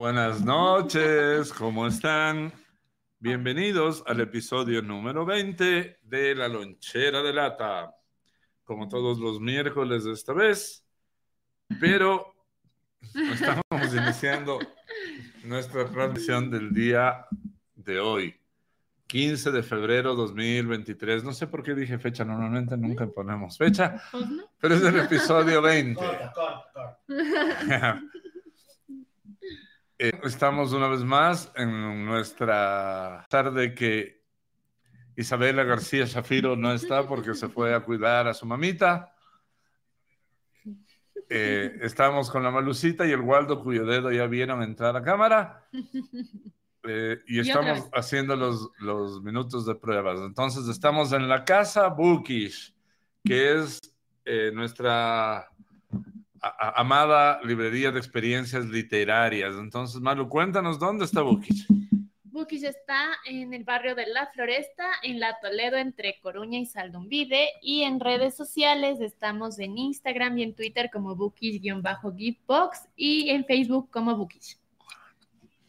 Buenas noches, ¿cómo están? Bienvenidos al episodio número 20 de La Lonchera de Lata. Como todos los miércoles de esta vez, pero estamos iniciando nuestra transmisión del día de hoy, 15 de febrero 2023. No sé por qué dije fecha, normalmente nunca ponemos fecha, Pues pero es el episodio 20. Corta, corta, corta. Eh, Estamos una vez más en nuestra tarde que Isabela García Shafiro no está porque se fue a cuidar a su mamita. Eh, estamos con la Malucita y el Waldo, cuyo dedo ya vieron entrar a cámara. Eh, y Y estamos haciendo los, los minutos de pruebas. Entonces, estamos en la casa Bookish, que es eh, nuestra a- amada librería de experiencias literarias. Entonces, Malu, cuéntanos dónde está Bookish. Bookish está en el barrio de La Floresta, en La Toledo, entre Coruña y Saldumbide. Y en redes sociales estamos en Instagram y en Twitter como Bookish-Giftbox y en Facebook como Bookish.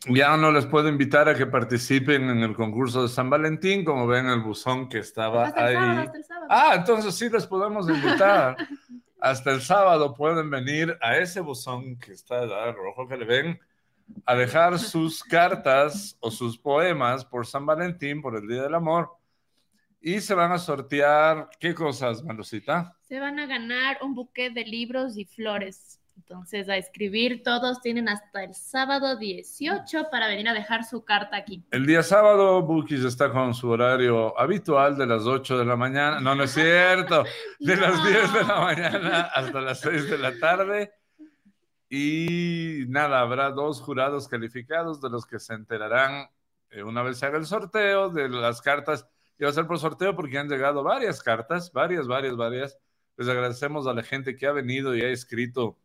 Ya no les puedo invitar a que participen en el concurso de San Valentín, como ven el buzón que estaba Hasta el sábado, ahí. hasta el sábado. Ah, entonces sí les podemos invitar. Hasta el sábado pueden venir a ese buzón que está al rojo que le ven a dejar sus cartas o sus poemas por San Valentín, por el Día del Amor. Y se van a sortear, ¿qué cosas, Malucita? Se van a ganar un buquet de libros y flores. Entonces, a escribir, todos tienen hasta el sábado 18 para venir a dejar su carta aquí. El día sábado, Bookies está con su horario habitual de las 8 de la mañana. No, no es cierto. De las No. 10 de la mañana hasta las 6 de la tarde. Y nada, habrá dos jurados calificados de los que se enterarán eh, una vez se haga el sorteo de las cartas. Y va a ser por sorteo porque han llegado varias cartas, varias, varias, varias. Les agradecemos a la gente que ha venido y ha escrito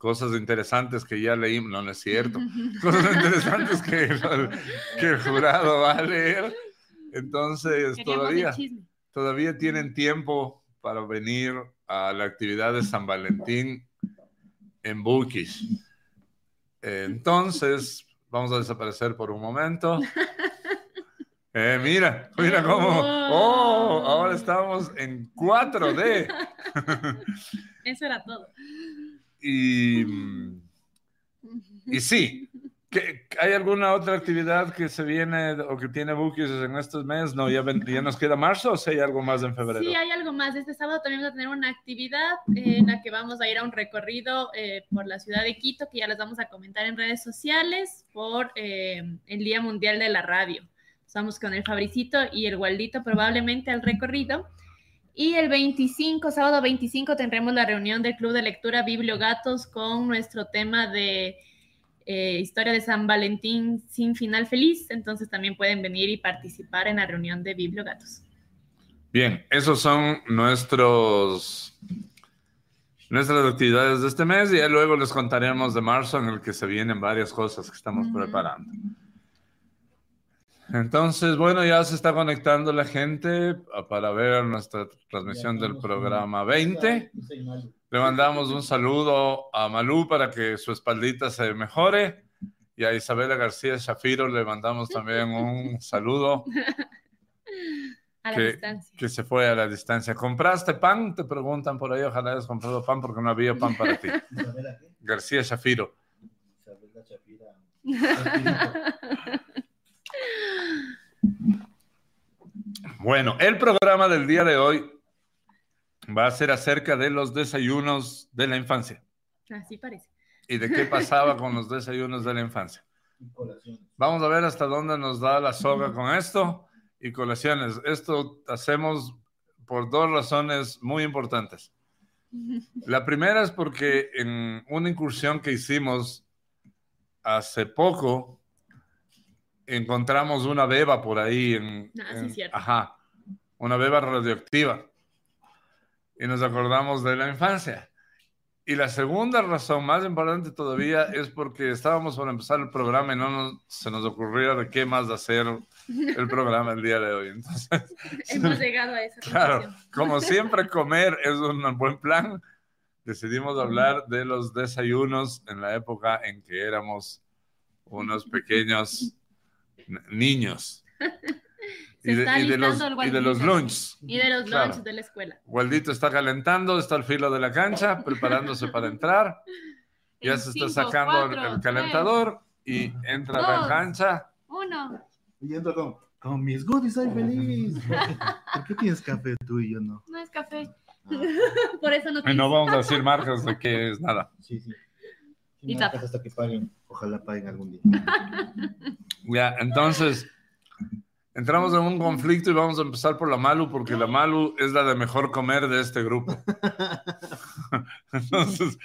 cosas interesantes que ya leímos. No, no es cierto cosas interesantes que, que el jurado va a leer. Entonces, Queríamos todavía, todavía tienen tiempo para venir a la actividad de San Valentín en Bookish. Entonces, vamos a desaparecer por un momento. Eh, mira, mira cómo. Oh, ahora estamos en 4D. Eso era todo. Y. mm, Y sí, ¿qué- ¿hay alguna otra actividad que se viene o que tiene Bookies en estos meses? No, ya, ven- ya nos queda marzo o si hay algo más en febrero. Sí, hay algo más. Este sábado también vamos a tener una actividad en la que vamos a ir a un recorrido eh, por la ciudad de Quito, que ya les vamos a comentar en redes sociales por eh, el Día Mundial de la Radio. Estamos con el Fabricito y el Waldito probablemente al recorrido. Y el 25, sábado 25, tendremos la reunión del Club de Lectura Bibliogatos con nuestro tema de eh, historia de San Valentín sin final feliz. Entonces también pueden venir y participar en la reunión de Bibliogatos. Bien, esos son nuestros nuestras actividades de este mes y ya luego les contaremos de marzo en el que se vienen varias cosas que estamos preparando. Entonces, bueno, ya se está conectando la gente ah, para ver nuestra transmisión del programa con- 20. Yo soy Malu. Le mandamos un saludo a Malú para que su espaldita se mejore. Y a Isabela García Shafiro le mandamos también un saludo A la Que- distancia. que se fue a la distancia. ¿Compraste pan? Te preguntan por ahí. Ojalá hayas comprado pan porque no había pan para ti. Isabela, ¿qué? García Shafiro. Isabela Chapira. Bueno, el programa del día de hoy va a ser acerca de los desayunos de la infancia Así parece. y de qué pasaba con los desayunos de la infancia. Vamos a ver hasta dónde nos da la soga con esto y colaciones. Esto hacemos por dos razones muy importantes. La primera es porque en una incursión que hicimos hace poco, encontramos una beba por ahí. En, Ah, sí, en- cierto. Ajá, una beba radioactiva. Y nos acordamos de la infancia. Y la segunda razón, más importante todavía, es porque estábamos por empezar el programa y no nos- se nos ocurrió de qué más hacer el programa el día de hoy. Entonces, Hemos llegado a esa claro, como siempre comer es un buen plan, decidimos hablar de los desayunos en la época en que éramos unos pequeños niños. Se está y, de los, el y de los Waldito. lunch. Y de los Claro. lunches de la escuela. Waldito está calentando, está al filo de la cancha, preparándose para entrar. Ya En se cinco, está sacando el- cuatro, el, calentador y entra a la cancha. Uno. Y entro con, con mis goodies, soy feliz. ¿Por qué tienes café tú y yo no? No es café. Ah, Por eso no Y te no vamos a decir marcas de qué es nada. sí, sí. Y Y tapa. hasta que paguen. Ojalá paguen algún día. Ya, entonces entramos en un conflicto y vamos a empezar por la Malu, porque la Malu es la de mejor comer de este grupo. Entonces,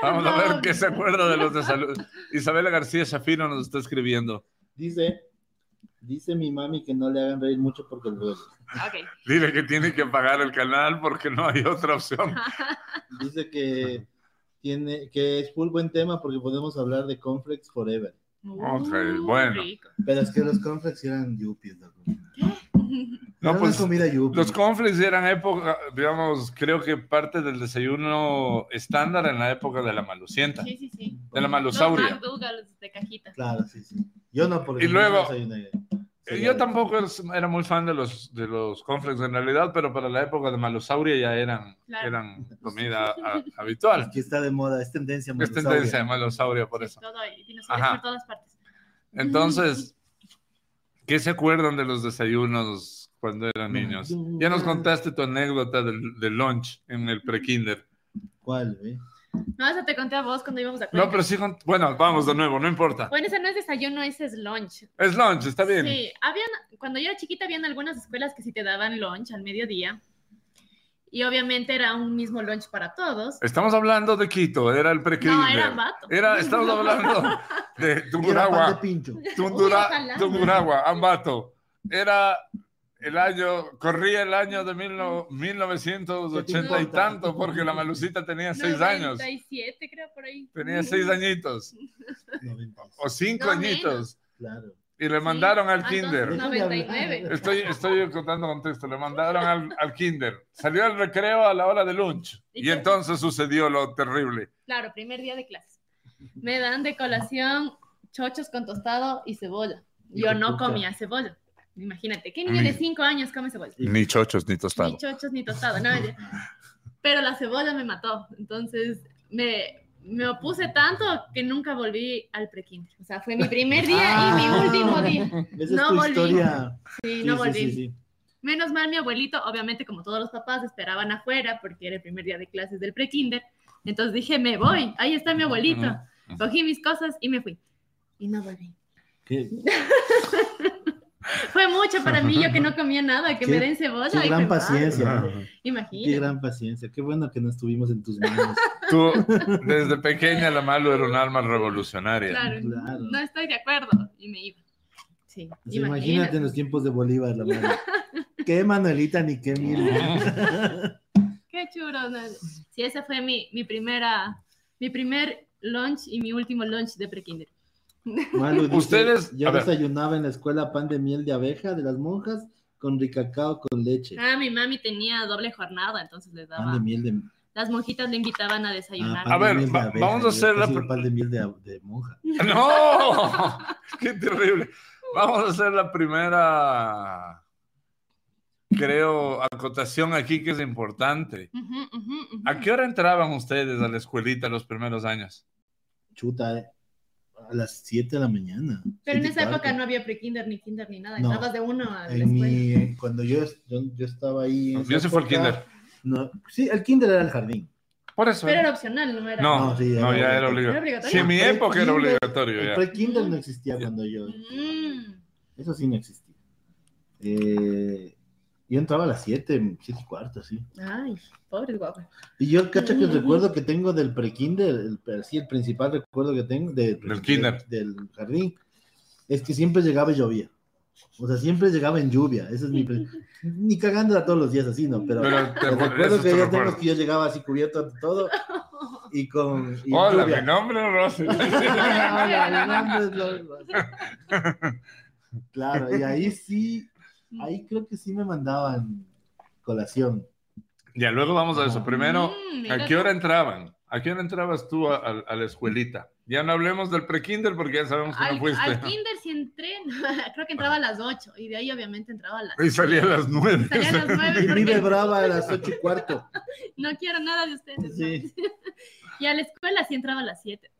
vamos a ver qué se acuerda de los de salud. Isabela García Shafiro nos está escribiendo. Dice, dice mi mami que no le hagan reír mucho porque el duele. Ok. Dile que tiene que pagar el canal porque no hay otra opción. Dice que tiene que es full buen tema porque podemos hablar de cornflakes forever. Ok, Uh, bueno. rico. Pero es que los cornflakes eran yuppies. No, Era pues comida yuppie. los conflicts eran época, digamos, creo que parte del desayuno estándar en la época de la malucienta, Sí, sí, sí. de la Los malusauria. McDougal's de cajita. Claro, sí, sí. Yo no, porque Y luego- soy una- Yo tampoco es- era muy fan de los, de los cornflakes en realidad, pero para la época de Malosauria ya eran, Claro. eran comida a- habitual. Aquí está de moda, es tendencia. Es malosauria. tendencia de Malosauria por Sí, eso. Todo ahí, dinosaurios Ajá. por todas partes. Entonces, ¿qué se acuerdan de los desayunos cuando eran niños? Ya nos contaste tu anécdota del, del lunch en el pre-kinder. ¿Cuál, eh? No, eso te conté a vos cuando íbamos a No, Cuenca. pero sí, bueno, vamos de nuevo, no importa. Bueno, ese no es desayuno, ese es lunch. Es lunch, está bien. Sí, habían, cuando yo era chiquita habían algunas escuelas que sí te daban lunch al mediodía. Y obviamente era un mismo lunch para todos. Estamos hablando de Quito, era el pre-kinder. No, era vato. Era- estamos hablando de Y era pan de Tunguragua. pincho. Tundura. Tunguragua, Ambato. Era el año, corría el año de mil no- 1980 y tanto, porque la Malucita tenía seis años. 97 creo por ahí. Tenía seis añitos, 90, o cinco No, añitos. Claro. Y le mandaron al Ah, kinder. entonces, 99. Estoy, estoy contando contexto. Le mandaron al, al kinder. Salió al recreo a la hora de lunch. ¿Y entonces sucedió lo terrible. Claro, primer día de clases. Me dan de colación chochos con tostado y cebolla. Yo no comía cebolla. Imagínate, ¿qué niño Ni- de 5 años come cebolla? Ni chochos ni Ni chochos ni tostado, no. Pero la cebolla me mató. Entonces me, me opuse tanto que nunca volví al prekinder. O sea, fue mi primer día y mi Ah. último día. Esa es No tu volví. historia. Sí, Sí, no sí, volví. sí, sí. Menos mal, mi abuelito, obviamente, como todos los papás, esperaban afuera porque era el primer día de clases del prekinder. Entonces dije, me voy, ahí está mi abuelito. Cogí mis cosas y me fui. Y no volví. Qué, Fue mucho para mí, yo que no comía nada, que Qué- me den cebolla. qué y gran paciencia. Qué Imagínate. gran paciencia. Qué bueno que no estuvimos en tus manos. Tú, desde pequeña, la Malu era un alma revolucionaria. Claro, Claro. no estoy de acuerdo. Y me iba. Sí, imagínate en los tiempos de Bolívar, la madre. Qué Manuelita ni qué mil. Qué chulo. ¿no? Sí, esa fue mi, mi primera, mi primer lunch y mi último lunch de prekinder. Malu, dice, Ustedes- Yo desayunaba en la escuela pan de miel de abeja de las monjas con ricacao con leche. Ah, mi mami tenía doble jornada, entonces les Pan daba. de miel de. Las monjitas le invitaban a ah, desayunar. pan A ver, de va- abeja. vamos a hacer la pan de miel de, de monja. ¡No! ¡Qué terrible! Vamos a hacer la primera, creo, acotación aquí que es importante. Ujú, ujú, ujú. ¿A qué hora entraban ustedes a la escuelita los primeros años? Chuta, eh, a las 7 de la mañana. Pero en esa época no había prekinder ni kinder ni nada. No. Entrabas de uno a la En escuela. mi, cuando yo, yo, yo estaba ahí. en Yo sí fue el época, kinder. No, sí, el kinder era el jardín. Por eso. Pero era opcional, no era. No, No, sí, no, era ya era obligatorio. ¿Era obligatorio? Sí, en mi época era kinder- obligatorio El ya. pre-kinder no existía cuando yo. Mm. Eso sí no existía. Eh, yo entraba a las 7, 7 y cuarto, sí. Ay, pobres guapas. Y yo, cacha, que el recuerdo que tengo del pre-kinder, el, sí, el principal recuerdo que tengo de- Del kinder. del jardín, es que siempre llegaba y llovía. O sea, siempre llegaba en lluvia. Ese es mi. pre- Ni cagándola todos los días así, ¿no? Pero, Pero te- recuerdo que recuerdo. tengo es que yo llegaba así cubierto de todo y con. y Hola, lluvia. mi nombre es Rosy. Hola, mi nombre es Lord. Claro, y ahí sí, ahí creo que sí me mandaban colación. Ya, luego vamos a eso. Ajá. Primero, Mm, ¿a qué hora entraban? ¿A qué hora entrabas tú a, a- a la escuelita? Ya no hablemos del pre-kinder porque ya sabemos que Al, no fuiste. al kinder sí entré, creo que entraba a las 8 y de ahí obviamente entraba a las Y salía a las nueve. Salía a las Y vive brava a las ocho y cuarto. no quiero nada de ustedes. Sí. ¿no? Y a la escuela sí entraba a las 7.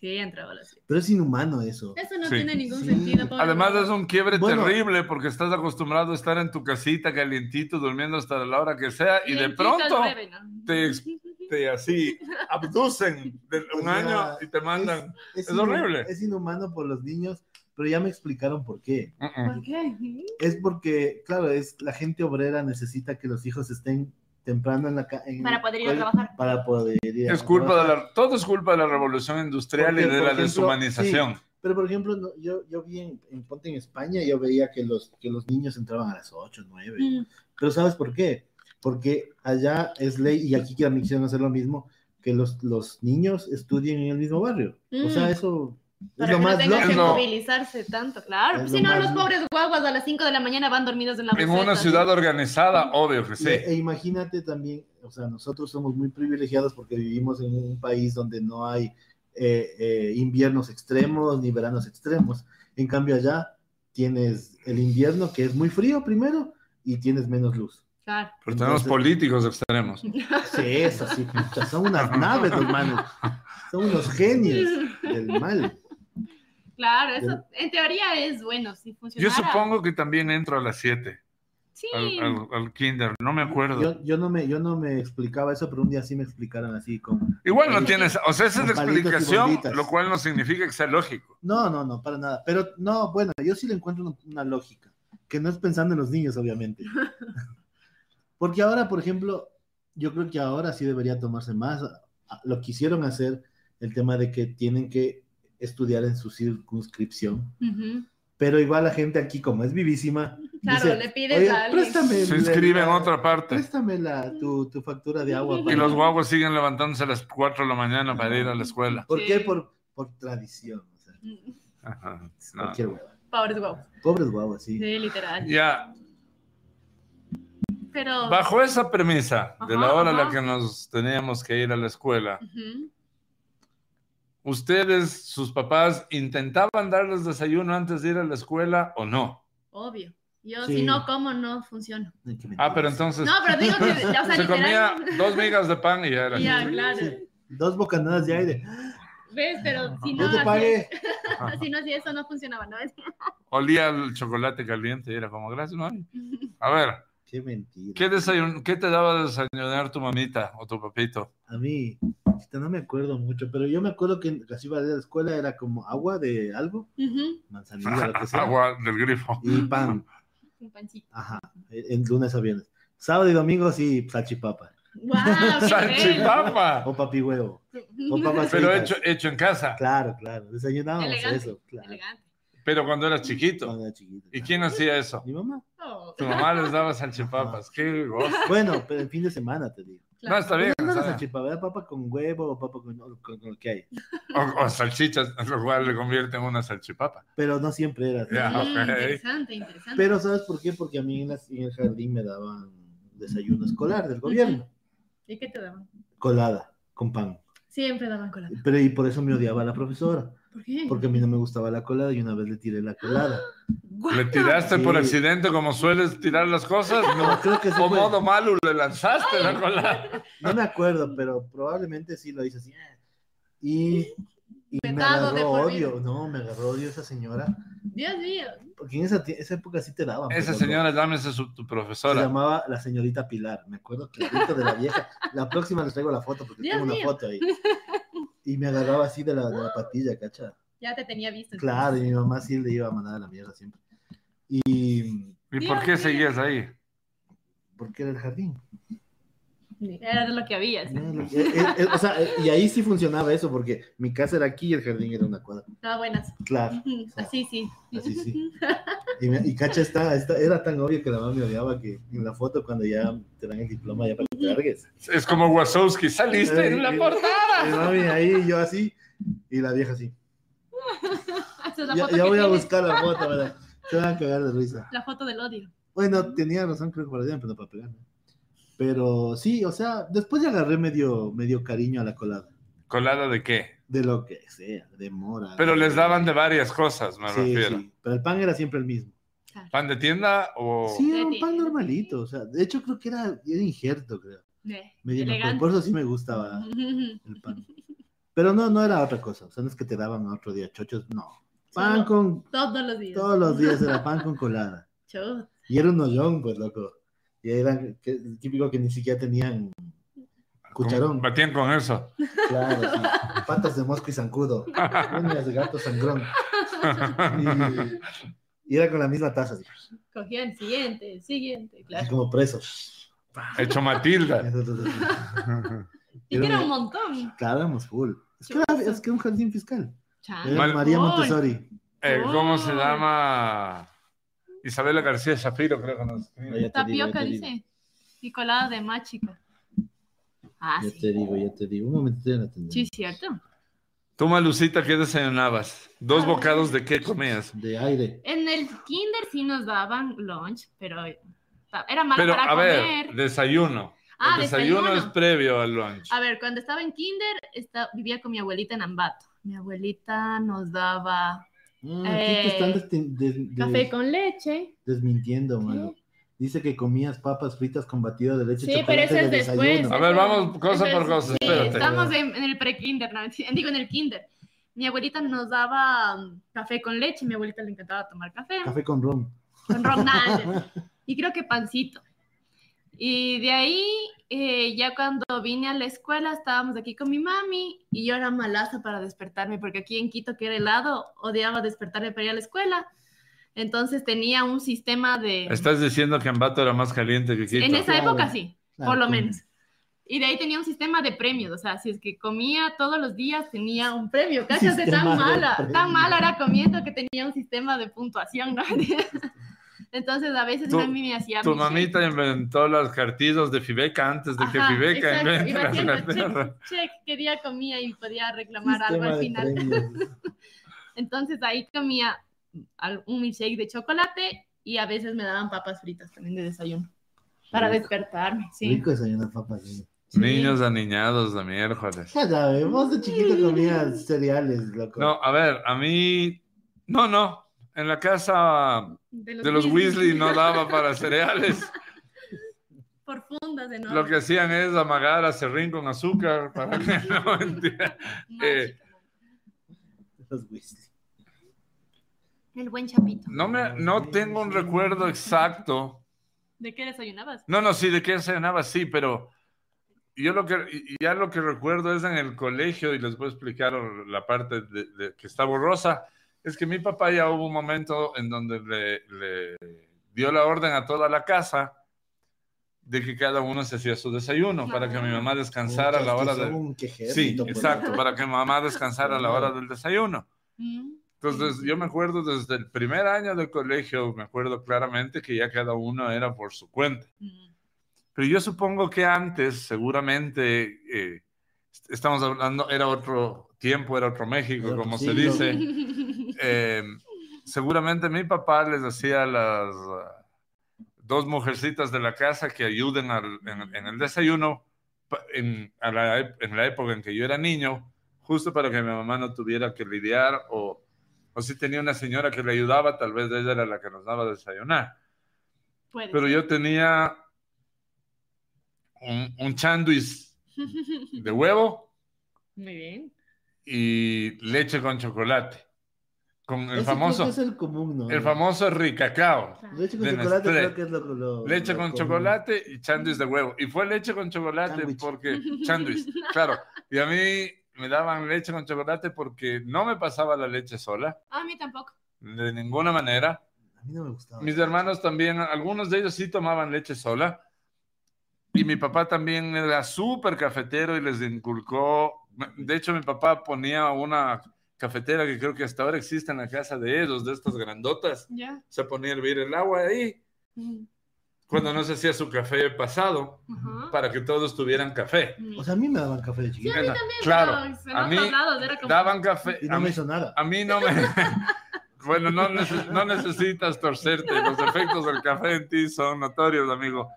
Sí, entraba a las 7. Pero es inhumano eso. Eso no Sí. tiene ningún Sí. sentido. pobre Además es un quiebre Bueno. terrible porque estás acostumbrado a estar en tu casita calientito, durmiendo hasta la hora que sea y de pronto nueve, ¿no? te ex- te así abducen de O un sea, año y te mandan. Es horrible. Es inhumano por los niños, pero ya me explicaron por qué. Mm, mm. ¿Por qué? Es porque, claro, es la gente obrera necesita que los hijos estén temprano en la en Para poder ir a trabajar. Para poder ir a Es culpa de trabajar. la, todo es culpa de la revolución industrial Porque, y de la ejemplo, deshumanización. Pero, por ejemplo, no- yo, yo vi en, en Ponte en España, yo veía que los, que los niños entraban a las 8, 9. Mm. Pero ¿sabes por qué? Porque allá es ley, y aquí también quisieron hacer lo mismo, que los, los niños estudien en el mismo barrio. O sea, Mm. eso es Para lo que no más tengan que movilizarse tanto, claro. Es Si lo no, más los pobres guaguas a las 5 de la mañana van dormidos en la En una ciudad organizada, obvio que sí. E imagínate también, o sea, nosotros somos muy privilegiados porque vivimos en un país donde no hay eh, eh, inviernos extremos ni veranos extremos. En cambio, allá tienes el invierno que es muy frío primero y tienes menos luz. Claro. Pero tenemos Entonces- políticos extremos. Sí, eso sí, son unas naves, hermanos. Son unos genios del mal. Claro, eso en teoría es bueno, si Yo funcionara. supongo que también entro a las 7 Sí. al, al- al kinder, no me acuerdo. Yo, yo, no me, yo no me explicaba eso, pero un día sí me explicaron así como... Igual no tienes, o sea, esa es la explicación, lo cual no significa que sea lógico. No, no, no, para nada. Pero no, bueno, yo sí le encuentro una, una lógica, que no es pensando en los niños, obviamente. Porque ahora, por ejemplo, yo creo que ahora sí debería tomarse más. Lo quisieron hacer, el tema de que tienen que estudiar en su circunscripción. Pero igual la gente aquí, como es vivísima, Claro, dice, le pides "Oye, a préstame Se inscribe en otra parte. Préstame la, tu, tu factura de agua. Y los guaguas siguen levantándose a las 4 de la mañana para ir a la escuela. ¿Por Sí. qué? Por, por tradición. O sea, Ajá, no. cualquier hueva. Pobres guaguas. Pobres guaguas, sí. Sí, literal. Ya, Pero. bajo esa premisa de la Ajá, hora a la ajá. que nos teníamos que ir a la escuela, Ujú. ¿Ustedes, sus papás, intentaban darles desayuno antes de ir a la escuela o no? Obvio. Yo, Sí. si no como, no funciona. Ah, pero entonces No, pero digo que. O sea, se comía dos migas de pan y ya era. Ya, así. claro. Dos bocanadas de aire. ¿Ves? Pero si no. No te pague. Si no hacía eso, no funcionaba, ¿no? Es- Olía el chocolate caliente y era como, gracias, mami. A ver, Qué mentira. ¿qué, desayun ¿qué te daba de desayunar tu mamita o tu papito? A mí, no me acuerdo mucho, pero yo me acuerdo que casi iba a la escuela era como agua de algo, Ujú. manzanilla, lo que sea, Agua del grifo. y pan. Un pancito. Ajá, en lunes a viernes. Sábado y domingo sí, salchipapa. Qué ¡Salchipapa! O papi huevo. O papas Pero hecho, hecho en casa. Claro, claro. Desayunábamos Elegante, eso. Claro. Elegante. Pero cuando eras chiquito. Cuando era chiquito. ¿Y claro. quién hacía eso? Mi mamá. Oh, Tu mamá les daba salchipapas. Qué gozo. Bueno, pero el fin de semana te digo. No, está bien. Bien. salchipapa, papa con huevo o papa con, con- con lo que hay. O, o salchichas, lo cual le convierte en una salchipapa. Pero no siempre era así. Mm. Interesante, interesante. Pero ¿sabes por qué? Porque a mí en, las- en el jardín me daban desayuno escolar del gobierno. ¿Y qué te daban? Colada, con pan. Siempre daban colada. Pero y por eso me odiaba la profesora. ¿Por qué? Porque a mí no me gustaba la colada y una vez le tiré la colada. ¿Le tiraste Sí. por accidente como sueles tirar las cosas? No, creo que sí ¿O fue- modo malo le lanzaste la cola? No me acuerdo, pero probablemente sí lo hice así. Y, y me agarró odio. No, me agarró odio esa señora. Dios mío. Porque en esa, esa época sí te daban. Esa señora, llámese su, tu Se profesora. llamaba la señorita Pilar. Me acuerdo clarito de la vieja. La próxima les traigo la foto porque Dios tengo una mío. foto ahí. Y me agarraba así de la, de la patilla, ¿cacha? Ya te tenía visto. Claro, y mi mamá sí le iba a mandar a la mierda siempre. Y ¿Y por qué seguías ahí? porque era el jardín. Era de lo que había. sí. Eh, eh, eh, o sea, eh, y ahí sí funcionaba eso, porque mi casa era aquí y el jardín era una cuadra. Estaba buenas. Claro, Así sí. así sí. Y, me- y cacha, está, está- era tan obvio que la mamá me odiaba que en la foto, cuando ya te dan el diploma, ya para que te largues. Es como Wazowski, saliste en la Eh, portada. Mi mami ahí, y yo así, y la vieja así. Esa es la Ya, foto ya que voy a buscar la foto, ¿verdad? Se van a cagar de risa. La foto del odio. Bueno, tenía razón, creo que para pero no para pegar. ¿no? Pero sí, o sea, después ya agarré medio, medio cariño a la colada. ¿Colada de qué? De lo que sea, de mora. Pero de- les daban de varias cosas, me Sí, refiero. sí, pero el pan era siempre el mismo. ¿Pan de tienda o...? Sí, era un pan normalito. O sea, de hecho creo que era, era injerto, creo. Ve, Medio por eso sí me gustaba el pan. Pero no, no era otra cosa. O sea, no es que te daban otro día chochos, no. Pan Solo con, Todos los días. todos los días era pan con colada. Chut. Y era un hoyón, pues, loco. Y era que- típico que ni siquiera tenían cucharón. Batían con eso. Claro, sí. Patas de mosco y zancudo. Uñas de gato sangrón. Y, y era con la misma taza, así, Cogía el siguiente, el siguiente, así claro. como presos. Hecho Matilda. Y que era un montón. Claro, éramos full. Es que, era, es que un jardín fiscal. Era María. Montessori. Eh, ¿Cómo se llama? Isabela García Shapiro, creo que nos escribe. Tapioca dice. Y colada de más chica. Ah, Ya sí. te digo, ya te digo. Un momento, te voy a atender. Sí, cierto. Tú, Malucita, ¿qué desayunabas? ¿Dos Ah. bocados de qué comías? De aire. En el kinder sí nos daban lunch, pero era malo Pero, para a ver, comer. desayuno. Ah, el desayuno, desayuno. es previo al lunch. A ver, cuando estaba en kinder, esta- vivía con mi abuelita en Ambato. Mi abuelita nos daba Mm, aquí te están Eh, des- des- des- café con leche. desmintiendo, mano. Dice que comías papas fritas con batido de leche. Sí, chocolate pero eso es de después. desayuno. A ver, vamos cosa por cosa, sí, espérate. Estamos en, en el pre-kinder, no, digo en el kinder. Mi abuelita nos daba um, café con leche, mi abuelita le encantaba tomar café, Café con ron. con ron Nalder, y creo que pancito. Y de ahí, eh, ya cuando vine a la escuela, estábamos aquí con mi mami y yo era malaza para despertarme, porque aquí en Quito, que era helado, odiaba despertarme para ir a la escuela. Entonces tenía un sistema de... Estás diciendo que Ambato era más caliente que Quito. En esa Claro. época sí, Claro, por lo con- menos. Y de ahí tenía un sistema de premios, o sea, si es que comía todos los días tenía un premio. Sistema tan mala, tan mala era comiendo que tenía un sistema de puntuación, ¿no? Entonces a veces Tu- a mí me hacía Tu mi mamita inventó los cartillos de Fibeca antes de que Ajá, Fibeca las haciendo cartillas. check, check, qué día comía y podía reclamar algo Sistema al de final. Entonces ahí comía al- un milkshake de chocolate y a veces me daban papas fritas también de desayuno para Rico. despertarme, sí. Rico desayunar papas. sí. Sí. Niños aniñados de miércoles. Ya sabes, vos de chiquito comías cereales, loco. No, a ver, a mí. No, no. En la casa De los, de los Weasley. Weasley no daba para cereales. Por fundas de Lo que hacían es amagar a serrín con azúcar para que no eh, Los Weasley. El buen chapito. No, me, no tengo un recuerdo exacto. ¿De qué desayunabas? No, no, sí, de qué desayunaba, sí, pero yo lo que, ya lo que recuerdo es en el colegio, y les voy a explicar la parte de, de- que está borrosa, es que mi papá ya hubo un momento en donde le, le dio la orden a toda la casa de que cada uno se hacía su desayuno para que mi mamá descansara a la hora Puta, de... son un quejero, Sí, por exacto, para que mamá descansara a la hora del desayuno. Mm. Entonces, yo me acuerdo desde el primer año de colegio, me acuerdo claramente que ya cada uno era por su cuenta. Mm. Pero yo supongo que antes, seguramente, eh, est- estamos hablando, era otro tiempo, era otro México, Era otro como se dice. Eh, seguramente mi papá les hacía las ah, dos mujercitas de la casa que ayuden al- en, en el desayuno en, a la ep- en la época en que yo era niño, justo para que mi mamá no tuviera que lidiar o, o si tenía una señora que le ayudaba, tal vez ella era la que nos daba a desayunar. Puede Pero ser. yo tenía un, un de huevo Muy bien. y leche con chocolate. Con el Ese famoso, es el común, ¿no? el famoso ricacao. Leche con de chocolate Nestlé. creo que es lo, lo- Leche lo con común. chocolate y chándwich de huevo. Y fue leche con chocolate Sándwich. porque, chándwich, claro. Y a mí me daban leche con chocolate porque no me pasaba la leche sola, A mí tampoco. de ninguna manera. A mí no me gustaba. Mis hermanos también, algunos de ellos sí tomaban leche sola. Y mi papá también era súper cafetero y les inculcó. De hecho, mi papá ponía una cafetera que creo que hasta ahora existe en la casa de ellos, de estas grandotas. Ya. Se ponía a hervir el agua ahí Mm. cuando no se hacía su café pasado Ajá. para que todos tuvieran café. O sea, a mí me daban café de chiquito. claro, Pero a mí lados era como- daban café. Y A no me mí, hizo nada. a mí no me. Bueno, no, neces- no necesitas torcerte. Los efectos del café en ti son notorios, amigo.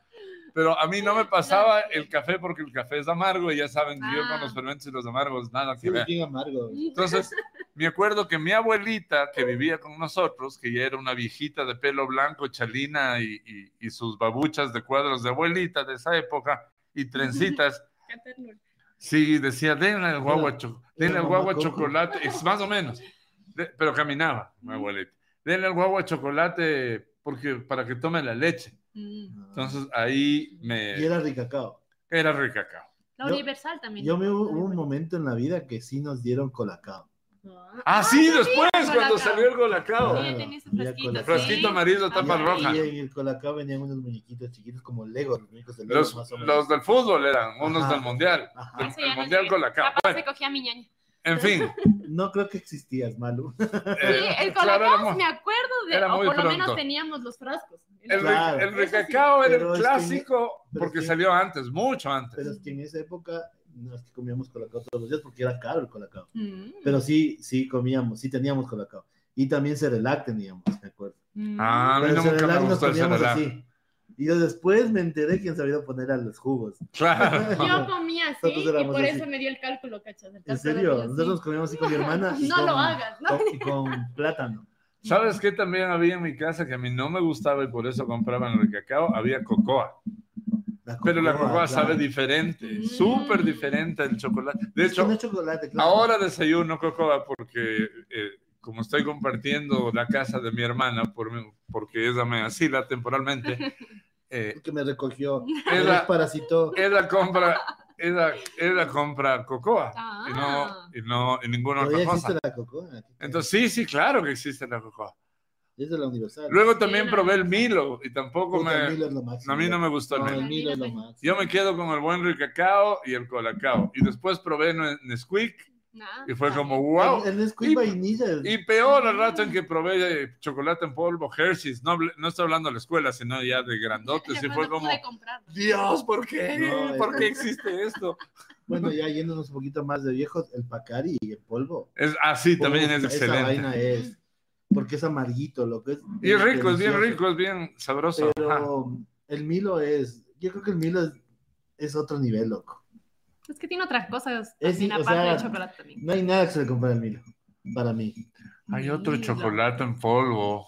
Pero a mí no me pasaba el café porque el café es amargo y ya saben que yo con Ah. los fermentos y los amargos nada que Sí, ver. amargo. Entonces, me acuerdo que mi abuelita, que vivía con nosotros, que ya era una viejita de pelo blanco, chalina y, y- y sus babuchas de cuadros de abuelita de esa época y trencitas, Qué ternura. sí, decía, denle al guagua, cho- denle al guagua chocolate, es más o menos, De- pero caminaba, mi abuelita. Denle al guagua chocolate porque, para que tome la leche. Mm. Entonces, ahí me... Y era ricacao. Era ricacao. La Yo- universal también. Yo me hubo hubo un momento en la vida que sí nos dieron colacao. Ah, sí, después, cuando Colacao. salió el colacao. Sí, tenía ese con- Frasquito sí. amarillo, tapa Ah, roja. Y en el colacao venían unos muñequitos chiquitos como Lego, los muñecos de Lego Los, más o menos. los del fútbol eran, unos Ajá. del mundial. Ajá. Del- ya el mundial colacao. Capaz Bueno, se cogía mi ñaña. En fin. No creo que existías, Malu. Sí, eh, el claro, colacao me acuerdo de, o por lo menos teníamos los frascos. El, Claro. el sí, ricacao era pero el es que- clásico pero porque es que- salió antes, mucho antes. Pero es que en esa época no es que comíamos colacao todos los días porque era caro el colacao. Mm. Pero sí, sí comíamos, sí teníamos colacao. Y también Cerelac teníamos, me acuerdo. Mm. Ah, a mí Pero no, nunca me Cerelac nos gustó el comíamos Cerelac. así. Y yo después me enteré que han sabido poner a los jugos. Claro. Yo comía así y por así. eso me dio el cálculo, ¿cachas? El En serio, nosotros nos comíamos así con mi hermana. y No con- lo hagas, ¿no? con- y con plátano. ¿Sabes qué también había en mi casa que a mí no me gustaba y por eso compraban el ricacao? Había cocoa. La Pero la cocoa, cocoa claro. sabe diferente, Mm. súper diferente del chocolate. De no hecho, es chocolate, claro. ahora desayuno cocoa porque eh, como estoy compartiendo la casa de mi hermana por, mi- porque ella me asila temporalmente, eh, que me recogió. Era- Era parasitó. ella compra, ella, ella compra cocoa Ah. y no, y no y ninguna Todavía otra existe cosa. la cocoa. Entonces, sí, sí, claro que existe la cocoa. Es de la universal. Luego también Sí, probé el la- Milo y tampoco el me... Milo es lo máximo. A mí no me gustó el No, Milo. el Milo es lo máximo. Yo me quedo con el buen ricacao y el colacao. Y después probé Nesquik Ah, y fue como, wow. El, Y- vainilla. es- Y peor el rato en que probé chocolate en polvo, Hershey's. No, hable- no estoy hablando de la escuela, sino ya de grandotes. Ya Y fue como. Dios, ¿por qué? No, ¿Por es- qué existe esto? Bueno, ya yéndonos un poquito más de viejos, el Pacari y el polvo. Es así, también es Esa excelente. vaina es. Porque es amarguito, lo que es. Y es rico, es bien rico, es bien sabroso. Ajá. Pero el Milo es. Yo creo que el Milo es, es otro nivel, loco. Es que tiene otras cosas Es- también, o aparte sea, del chocolate también. No hay nada que se le compare al Milo, para mí. Hay otro chocolate en polvo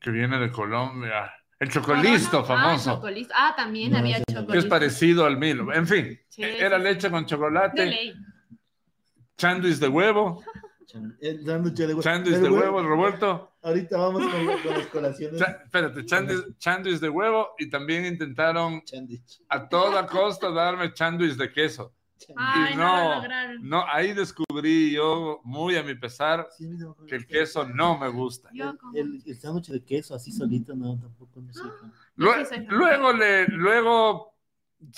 que viene de Colombia. El chocolisto Corona. famoso. Ah, chocolisto. Ah, también No, había chocolisto. que es parecido al Milo. En fin, Sí, era sí, leche con De chocolate, de huevo, sándwich de huevo. chándwich El de huevo- huevo revuelto. Ahorita vamos con, con las colaciones. Cha- espérate, chándwich, chándwich de huevo y también intentaron Chándwich. a toda costa darme chándwich de queso. Ay, no, no, lograron. No, ahí descubrí yo, muy a mi pesar, Sí, no que el queso no me gusta. Yo El, el, el sándwich de queso así solito, no, tampoco no sé. Lue- sí soy fan. luego, le, luego,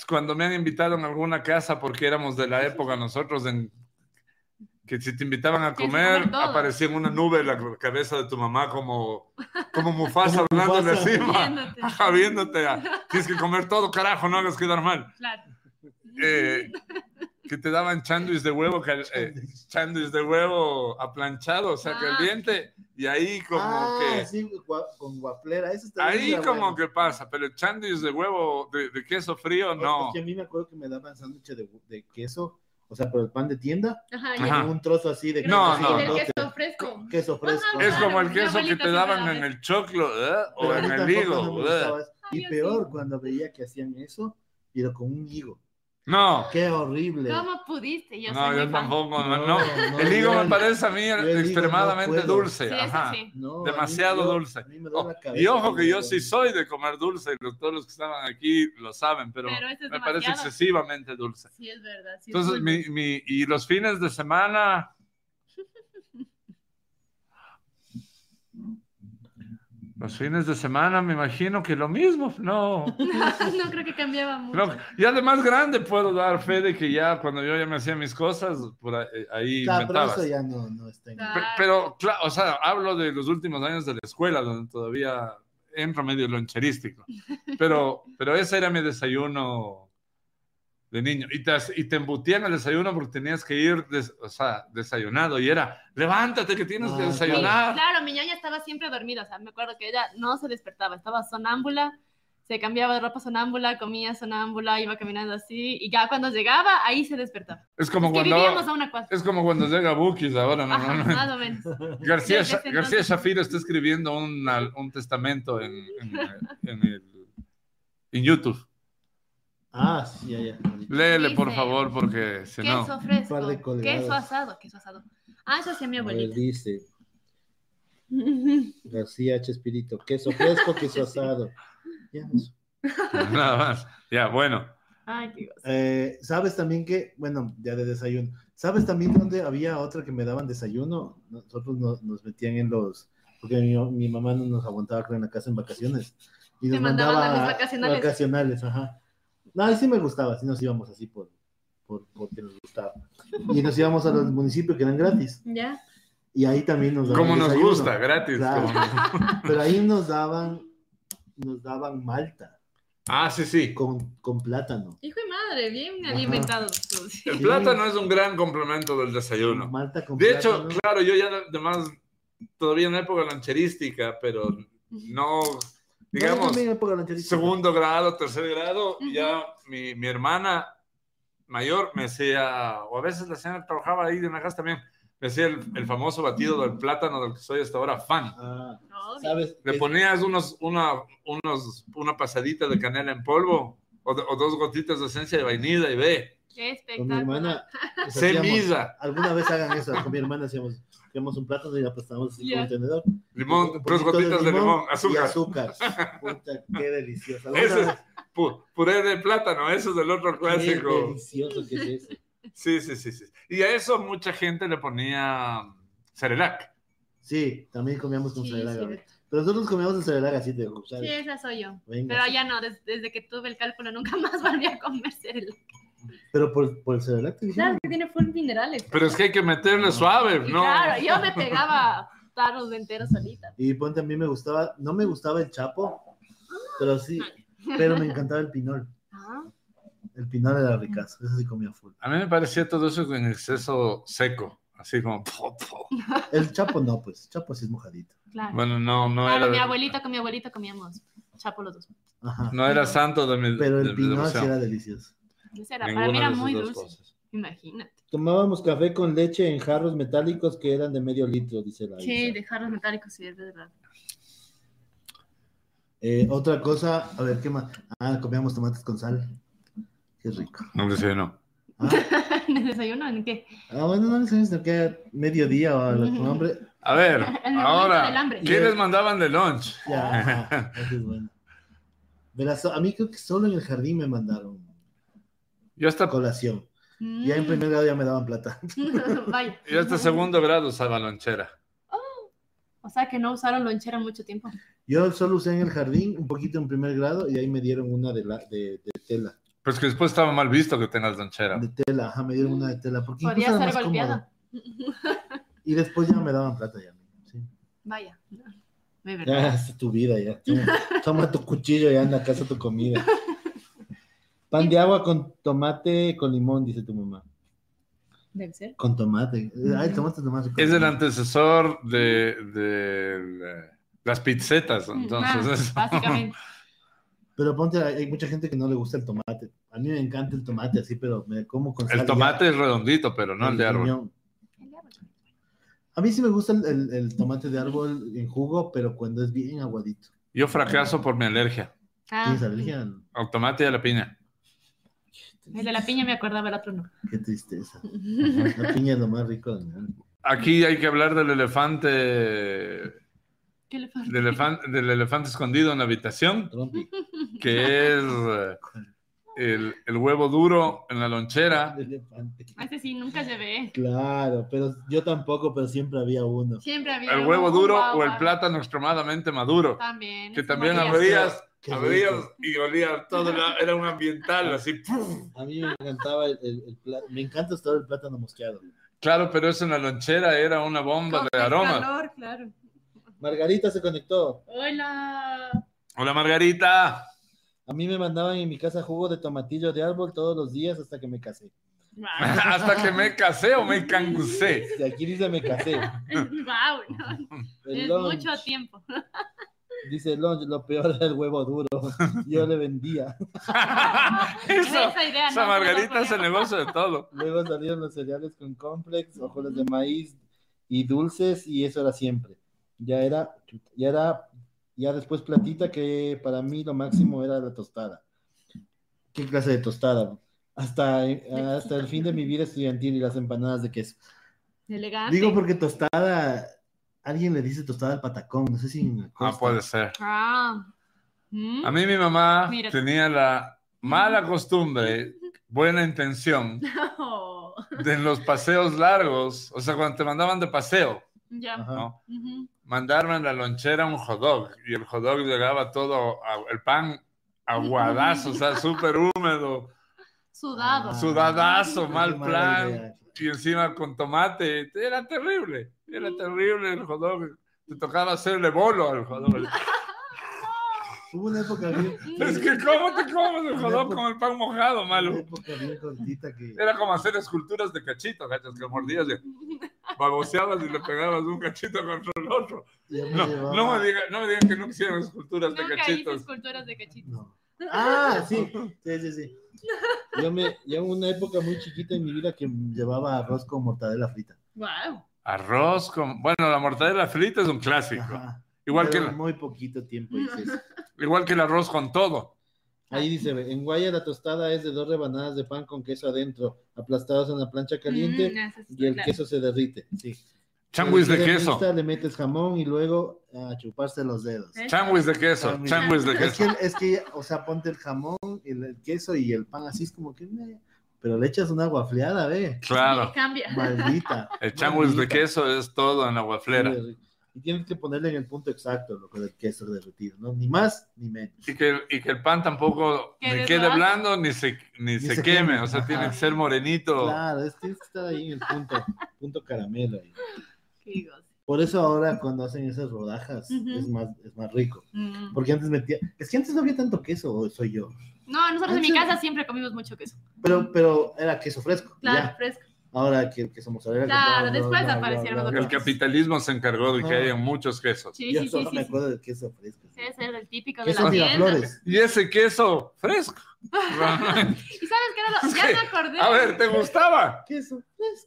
cuando me han invitado en alguna casa, porque éramos de la época nosotros, en, que si te invitaban a comer, comer aparecía en una nube la cabeza de tu mamá como, como Mufasa hablándole encima, Viéndote. ajá, viéndote. a- Tienes que comer todo, carajo, no hagas quedar mal. Claro. Eh, que te daban chándwich de huevo, eh, chándwich de huevo aplanchado, o sea, Ah. caliente, y ahí como ah, que... sí, con guaplera. Eso está Ahí como bueno. que pasa, pero el chándwich de huevo, de, de queso frío, no. Es que a mí me acuerdo que me daban sándwiches de, de queso, o sea, pero el pan de tienda, Ajá, con un trozo así de No, queso no, queso fresco. queso fresco. Es como el queso que te daban daba en el choclo ¿eh? o en el higo. no ¿eh? Y peor cuando veía que hacían eso, pero con un higo. No, Qué horrible. ¿Cómo pudiste? Yo no, soy yo tampoco. No, No, no. no, El higo me parece a mí extremadamente dulce. Sí, ajá. sí. No, a mí- Demasiado dulce. a mí me duele Oh, cabeza y ojo que yo sí soy de comer dulce, y todos los que estaban aquí lo saben, pero, Pero ese es me parece excesivamente dulce. Sí, es verdad. sí, Entonces, muy mi, mi- y los fines de semana. Los fines de semana me imagino que lo mismo, no. no creo que cambiaba mucho. No, ya de más grande puedo dar fe de que ya cuando yo ya me hacía mis cosas, por ahí, ahí Claro, pero inventabas. eso ya no, no está. Claro. Pe- Pero, claro, o sea, hablo de los últimos años de la escuela, donde todavía entro medio loncherístico. Pero, pero ese era mi desayuno de niño. Y te, y te embutían el desayuno porque tenías que ir, des- o sea, desayunado. Y era, levántate que tienes que Ah, desayunar. Claro, mi ñaña estaba siempre dormida, o sea, me acuerdo que ella no se despertaba, estaba sonámbula, se cambiaba de ropa sonámbula, comía sonámbula, iba caminando así, y ya cuando llegaba, ahí se despertaba. Es como Es cuando a una es como cuando llega Bukis ahora Ajá, normalmente. más o menos. García, Desde Sha- ese García entonces. Shafiro está escribiendo una- un testamento en, en, en el- en YouTube. Ah, sí, ya, ya. Léele, por favor, porque si no. Queso fresco, par de queso asado, queso asado. Ah, eso hacía mi A ver, abuelita. dice García Chespirito, queso fresco, queso asado. Ya, eso. Nada más. Ya, bueno. Ay, qué. Eh, ¿Sabes también que, bueno, ya de desayuno, ¿sabes también dónde había otra que me daban desayuno? Nosotros nos, nos metían en los, porque mi, mi mamá no nos aguantaba en la casa en vacaciones. Y Te mandaban a mandaba los vacacionales. vacacionales, ajá. No, ahí sí me gustaba, sí nos íbamos así por, por, porque nos gustaba. Y nos íbamos a los municipios que eran gratis. ¿Ya? Y ahí también nos daban Como nos desayuno. gusta, gratis. Claro. como Pero ahí nos daban, nos daban malta Ah, sí, sí. con, con plátano. Hijo de madre, bien alimentados. todos. El Sí. plátano es un gran complemento del desayuno. Malta con De hecho, claro, yo ya además todavía en época lancherística, pero no, digamos, segundo grado, tercer grado, Ujú. ya mi, mi hermana mayor me hacía, o a veces la señora trabajaba ahí de una casa también, me hacía el, el famoso batido del plátano del que soy hasta ahora fan. Ah. ¿sabes? Le ponías unos, una, unos, una pasadita de canela en polvo o, dos gotitas de esencia de vainilla y ve, Qué Con mi espectáculo. hermana. pues, se hacíamos- misa, Alguna vez hagan eso. Con mi hermana hacíamos, hacíamos un plátano y la así con un tenedor. limón, Un tres gotitas de limón, Y azúcar. azúcar. Puta, qué delicioso. Alguna Ese es puré de plátano, eso es del otro Qué clásico. delicioso que es ese. Sí, sí, sí, sí. Y a eso mucha gente le ponía Cerelac. Sí, también comíamos con Sí, sí. Pero nosotros comíamos el cereal así de Sí, ¿sabes? esa soy yo. Venga. Pero ya no, des- desde, que tuve el cálculo nunca más volví a comer cereal. Pero por, por el cereal te Claro, que tiene full minerales. Pero es que hay que meterle suave, ¿no? Claro, yo me pegaba tarros enteros solita. Y ponte a mí me gustaba, no me gustaba el chapo, pero sí, pero me encantaba el pinol. Ah, El pinol era ricazo, eso sí comía full. A mí me parecía todo eso en exceso seco, así como... po, po. El chapo no, pues, chapo sí es mojadito. claro. Bueno, no, no Claro, mi era, abuelito con mi abuelito comíamos chapo los dos. Ajá. no era santo de mi, Pero de el mi pinol sí era delicioso. Era, para mí era muy dulce. cosas. Imagínate. Tomábamos café con leche en jarros metálicos que eran de medio litro, dice la Sí, Isa. de jarros metálicos, sí, es verdad. Eh, otra cosa, a ver, ¿qué más? Ah, comíamos tomates con sal. Qué rico. No sé, no. Ah, ¿En el desayuno? ¿En qué? ah, bueno, no sé, sino que mediodía o a la con hambre. A ver, ahora. ¿qué les mandaban de lunch? Ya, es bueno. Verás, a mí creo que solo en el jardín me mandaron Yo hasta, colación. Ya en Mm. primer grado ya me daban plata. Vaya. yo hasta segundo grado usaba lonchera. O sea que no usaron lonchera mucho tiempo. Yo solo usé en el jardín un poquito en primer grado y ahí me dieron una de, la, de, de tela. Pues que después estaba mal visto que tengas lonchera. De tela, ajá, me dieron una de tela. Porque Podría ser golpeada. cómodo. Y después ya me daban plata ya. Sí. Vaya. De Ya, verdad. es tu vida ya. Toma, toma tu cuchillo y anda a casa tu comida. Pan de agua con tomate con limón, dice tu mamá. Debe ser. Con tomate. Ay, tomate, tomate. con Es el antecesor de, de las pizzetas, entonces. Ah, eso. básicamente. Pero ponte, hay mucha gente que no le gusta el tomate. A mí me encanta el tomate así, pero me como con El tomate ya. es redondito, pero no el de árbol. A mí sí me gusta el, el- el tomate de árbol en jugo, pero cuando es bien aguadito. Yo fracaso por mi alergia Ah, ¿Tienes alergia? al tomate y a la piña. El de la piña me acordaba, el otro no. Qué tristeza. La piña es lo más rico del mundo. Aquí hay que hablar del elefante, ¿Qué le falta? del elefante, del elefante escondido en la habitación, que es el, el huevo duro en la lonchera. Elefante. A Ese sí, nunca se ve. Claro, pero yo tampoco, pero siempre había uno. Siempre había El huevo duro o el plátano extremadamente maduro. También. Que también moría. Abrías, y olía todo, era- era un ambiental así. ¡pum! A mí me encantaba el, el, el plá- me encanta todo el plátano mosqueado. Claro, pero eso en la lonchera era una bomba Con de aroma. calor, claro. Margarita se conectó. Hola. Hola Margarita. A mí me mandaban en mi casa jugo de tomatillo de árbol todos los días hasta que me casé. Hasta que me casé o me cangucé. De aquí dice me casé. wow, no, es mucho tiempo. Dice Longe, lo peor era el huevo duro. Yo le vendía. Eso, Esa idea, esa ¿no? Margarita es el negocio de todo. Luego salieron los cereales con complex, hojuelas de maíz y dulces, y eso era siempre. Ya era, ya era, ya después platita, que para mí lo máximo era la tostada. ¿Qué clase de tostada? Hasta, hasta el fin de mi vida estudiantil y las empanadas de queso. Elegante. Digo porque tostada, alguien le dice tostada al patacón, no sé si en la Ah, puede ser. Ah. Mm. A mí mi mamá Mira. tenía la mala costumbre, buena intención, Oh. de en los paseos largos, o sea, cuando te mandaban de paseo, Ya. ¿no? Mandarme en la lonchera un hot dog y el hot dog llegaba todo, a- el pan aguadazo, o sea, súper húmedo, Sudado. Ah, sudadazo, qué mal plan, idea. Y encima con tomate, era terrible, era terrible el hot dog, te tocaba hacerle bolo al hot dog. Hubo una época bien, Es que ¿cómo te comes el dog con el pan mojado, una malo? época bien cortita que Era como hacer esculturas de cachito, cachas, que mordías y baboseabas y le pegabas un cachito contra el otro. No, llevaba- no me digan, no me digan que no hicieron esculturas de Nunca hice cachitos. esculturas de cachitos. No. Ah, sí, sí, sí, sí. Yo me, yo en una época muy chiquita en mi vida que llevaba arroz con mortadela frita. Wow. Arroz con. Bueno, la mortadela frita es un clásico. Ajá. Igual que, Pero la- muy poquito tiempo hice eso. igual que el arroz con todo. Ahí dice, en Guaya la tostada es de dos rebanadas de pan con queso adentro, aplastados en la plancha caliente Mm, y el claro. queso se derrite. Sí. Changuis de queso. le metes jamón y luego a chuparse los dedos. ¿Eh? Changuis de queso. Changuis. De Es que, queso. es que, o sea, ponte el jamón, el, el queso y el pan así es como que... me- Pero le echas una guafleada, ve. Claro. Cambia. Maldita. El changuis de queso es todo en la guaflera. Y tienes que ponerle en el punto exacto lo que del queso derretido, ¿no? Ni más ni menos. Y que, y que el pan tampoco ni de quede verdad- blando ni se, ni se, se queme. queme. O sea, Ajá. tiene que ser morenito. Claro, es, tienes que estar ahí en el punto, punto caramelo. ahí. Por eso ahora cuando hacen esas rodajas Ujú. es, más, es más rico. Mm. Porque antes metía... Es que antes no había tanto queso, o soy yo. No, nosotros en mi Antes- casa siempre comimos mucho queso. Pero, pero era queso fresco. Claro, ya. fresco. Ahora que el queso mozzarella... Claro, bla, después bla, aparecieron bla, El capitalismo se encargó de que Ah. haya muchos quesos. Sí, Yo sí, sí, solo sí. me sí. acuerdo del queso fresco. Sí, ese es el típico de Queso la tienda. Miraflores. Y ese queso fresco. ¿Y sabes qué era lo? Ya me acordé. A ver, ¿te gustaba? Queso.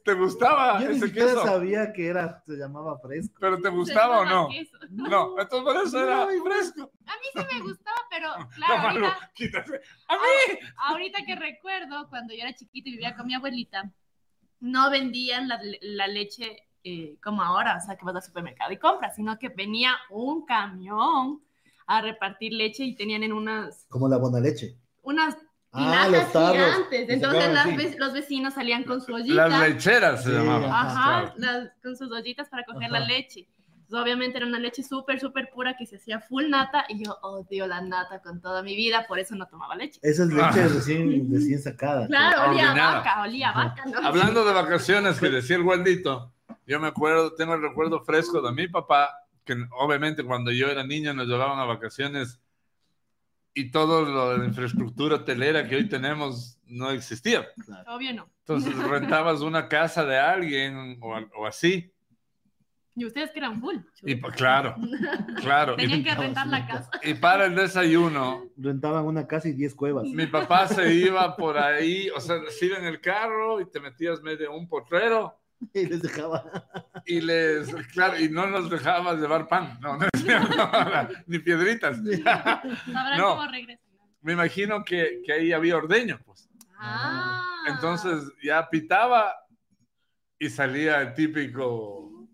¿Te gustaba Yo ni ese siquiera queso? sabía que era, se llamaba fresco. ¿Pero te gustaba o no? queso. No, entonces por eso era Ay, fresco. A mí sí me gustaba, pero No, claro, Manu, ahorita, quítate. A mí. ahorita que recuerdo, cuando yo era chiquita y vivía con mi abuelita, no vendían la, la leche eh, como ahora, o sea, que vas al supermercado y compras, sino que venía un camión a repartir leche y tenían en unas, Como la buena leche. Unas Ah, los tarros. gigantes. Entonces las ve- los vecinos salían con su ollita. Las lecheras se Sí, llamaban. ajá. Claro. las- con sus ollitas para coger Ajá. la leche. Entonces, obviamente era una leche súper, súper pura que se hacía full nata y yo odio la nata con toda mi vida, por eso no tomaba leche. Esa es leche Ah. recién, recién sacada. Claro, olía a vaca, olía a vaca, ¿no? Hablando de vacaciones que decía el Waldito, yo me acuerdo, tengo el recuerdo fresco de mi papá, que obviamente cuando yo era niño nos llevaban a vacaciones y todo lo de la infraestructura hotelera que hoy tenemos no existía. Claro. Obvio no. Entonces rentabas una casa de alguien o, o así. Y ustedes que eran full. Y pa- claro, claro. Tenían Y, que rentar la casa. y para el desayuno, Rentaban una casa y 10 cuevas. mi papá se iba por ahí, o sea, se iba en el carro y te metías medio un potrero Y les dejaba. y les, claro, y no nos dejaba llevar pan, no, no, no, ni piedritas. Sabrán No. cómo regresan. Me imagino que, que ahí había ordeño, pues. Ah. Entonces ya pitaba y salía el típico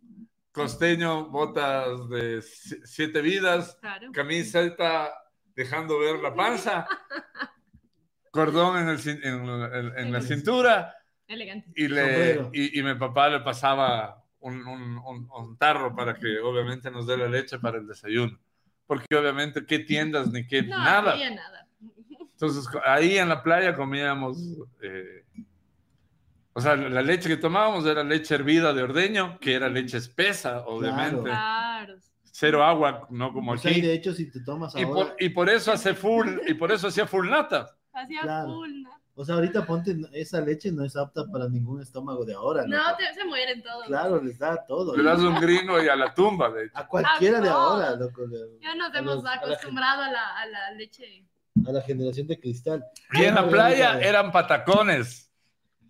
costeño, botas de si- siete vidas, Claro. camiseta dejando ver la panza, cordón en, el en, en- en la cintura Elegante. y, le, y, y mi papá le pasaba un, un- un- un tarro para que obviamente nos dé la leche para el desayuno. Porque obviamente qué tiendas ni qué No, nada. no había nada. Entonces ahí en la playa comíamos, eh, o sea, la leche que tomábamos era leche hervida de ordeño, que era leche espesa, obviamente. Claro. Cero agua, no como O sea, y aquí. de hecho, si te tomas Y ahora. por, y por eso hace full, y por eso hacía full nata. Hacía Claro. full. ¿no? O sea, ahorita ponte, esa leche no es apta para ningún estómago de ahora. No, loco. te- se mueren todos. Claro, les da todo. Le das un gringo y a la tumba, de hecho. A cualquiera de A ahora, loco. Ya nos a hemos los- a acostumbrado a la, a la leche. A la generación de cristal. Y en la playa eran patacones.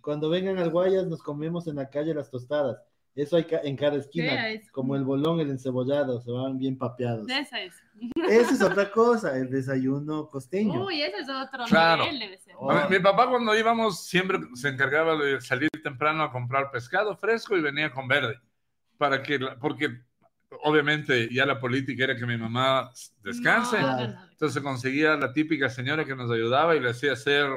Cuando vengan al Guayas, nos comemos en la calle las tostadas. Eso hay en cada esquina. Como el bolón, el encebollado, se van bien papeados. Esa es. Esa es otra cosa, el desayuno costeño. Uy, ese es otro Claro. nivel, debe ser. Oh. A ver, Mi papá cuando íbamos siempre se encargaba de salir temprano a comprar pescado fresco y venía con verde. Para que, porque obviamente ya la política era que mi mamá descanse. No, Claro. no, no. Entonces se conseguía la típica señora que nos ayudaba y le hacía hacer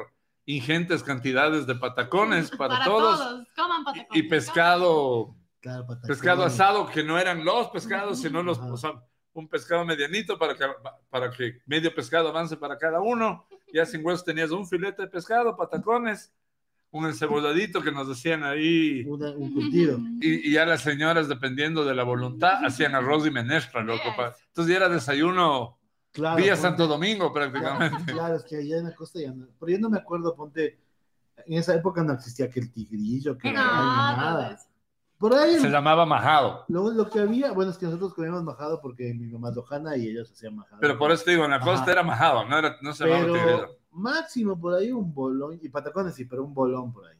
ingentes cantidades de patacones para, todos. Coman patacones. Y pescado, Claro, patacón. pescado asado, que no eran los pescados, sino los, o sea, un pescado medianito para que, para que medio pescado avance para cada uno. Ya sin huesos tenías un filete de pescado, patacones, un encebolladito que nos decían ahí. Una- un curtido. Y, y ya las señoras, dependiendo de la voluntad, hacían arroz y menestra, loco. Pa- Entonces ya era desayuno Claro, vía ponte- Santo Domingo Claro, prácticamente. claro, es que allá en la costa ya no. Pero yo no me acuerdo, ponte. En esa época no existía que el tigrillo, que No, nada. Por ahí, Se llamaba majado. lo, lo que había, bueno, es que nosotros comíamos majado porque mi mamá es lojana y ellos hacían majado. Pero por eso te digo, en la costa Ajá. era majado, no, era, no se llamaba tigrillo. Pero máximo por ahí un bolón, y patacones sí, pero un bolón por ahí.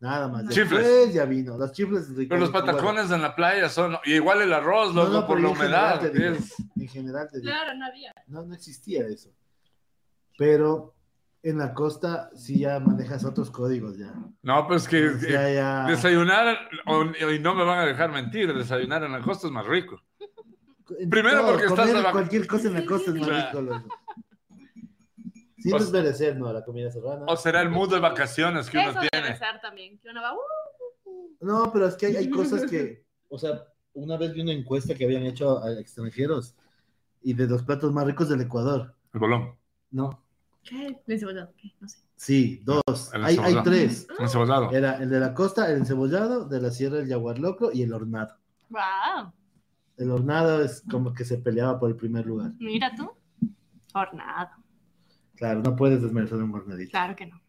Nada más. Chifles. Ya vino, los chifles. de Pero los Ricardo patacones en la playa son, y igual el arroz, No, loco, no, por pero la general humedad. digo. En general te digo. Claro, no había. No, no existía eso. Pero en la costa sí ya manejas otros códigos ya. No, pues que sea, eh, ya- desayunar, y no me van a dejar mentir, desayunar en la costa es más rico. en primero todo, porque estás cualquier cosa en la costa es más rico. loco. Sin O desmerecer, ¿no? La comida serrana. O será el mood de vacaciones que uno Eso debe tiene. ser también. Que uno va. uh, No, pero es que hay, hay cosas que, o sea, una vez vi una encuesta que habían hecho a extranjeros y de los platos más ricos del Ecuador. El bolón, No, ¿Qué? Encebollado, ¿qué? No sé. sí, dos. Hay, hay encebollado. tres. el cebollado. Era el de la costa, el encebollado, de la sierra el jaguar loco y el hornado. Wow. El hornado es como que se peleaba por el primer lugar. Mira tú. Hornado. Claro, no puedes desmerecer un hornadito. Claro que no.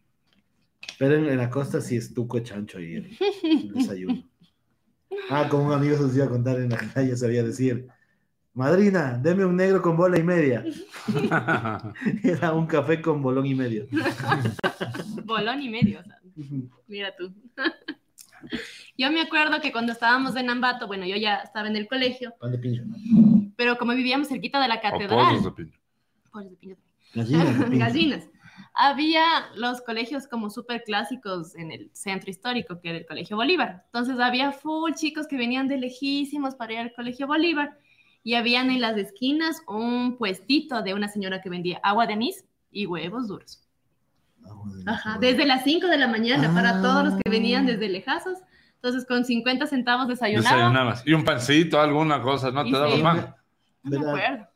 Pero en, en la costa sí es tuco chancho y el, el desayuno. Ah, como un amigo se nos iba a contar en la calle, sabía decir, madrina, deme un negro con bola y media. Era un café con bolón y medio. Bolón y medio. o sea, Mira tú. Yo me acuerdo que cuando estábamos en Ambato, bueno, yo ya estaba en el colegio, Pan de pincho. pero como vivíamos cerquita de la catedral, pollos de piña. Pollos de piña. Gallinas de pincho. gallinas, había los colegios como súper clásicos en el centro histórico, que era el Colegio Bolívar. Entonces había full chicos que venían de lejísimos para ir al Colegio Bolívar y habían en las esquinas un puestito de una señora que vendía agua de anís y huevos duros. Ajá, desde las 5 de la mañana para Ah. todos los que venían desde lejazos. Entonces, con 50 centavos desayunaba. Desayunabas. Y un pancito, alguna cosa, no te Y daban sí. No me ¿Verdad? acuerdo.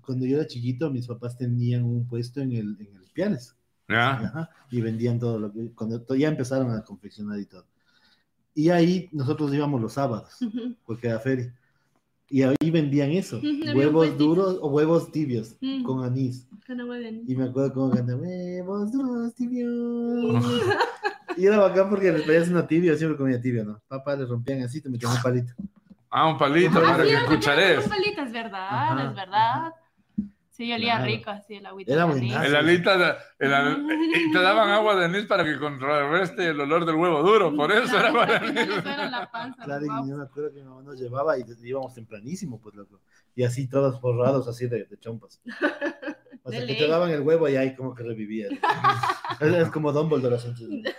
Cuando yo era chiquito, mis papás tenían un puesto en el, en el Pianes. ¿Ya? Ajá, y vendían todo lo que, cuando ya empezaron a confeccionar y todo. Y ahí nosotros íbamos los sábados, Ujú. porque era feria. Y ahí vendían eso, huevos duros o huevos tibios Mm. con anís. Y me acuerdo cómo cantaban, huevos duros tibios. y era bacán porque les pedías una tibia, yo siempre comía tibia, ¿no? Papá les rompían así, te metían un palito. Ah, un palito Ajá. para sí, que era escuchares. un palito, es verdad, Ajá, es verdad. Sí, olía Claro. rico así el agüita. Era buenazo. El alita, de- el al- y te daban agua de anís para que contrarreste el olor del huevo duro, por eso era agua de anís. Eso era la panza. Claro, y yo me acuerdo que mi mamá nos llevaba y íbamos tempranísimo, pues loco. Y así todos forrados así de, de chompas. O sea, De que te ley. daban el huevo y ahí como que revivías. es, es como Dumbledore así. Te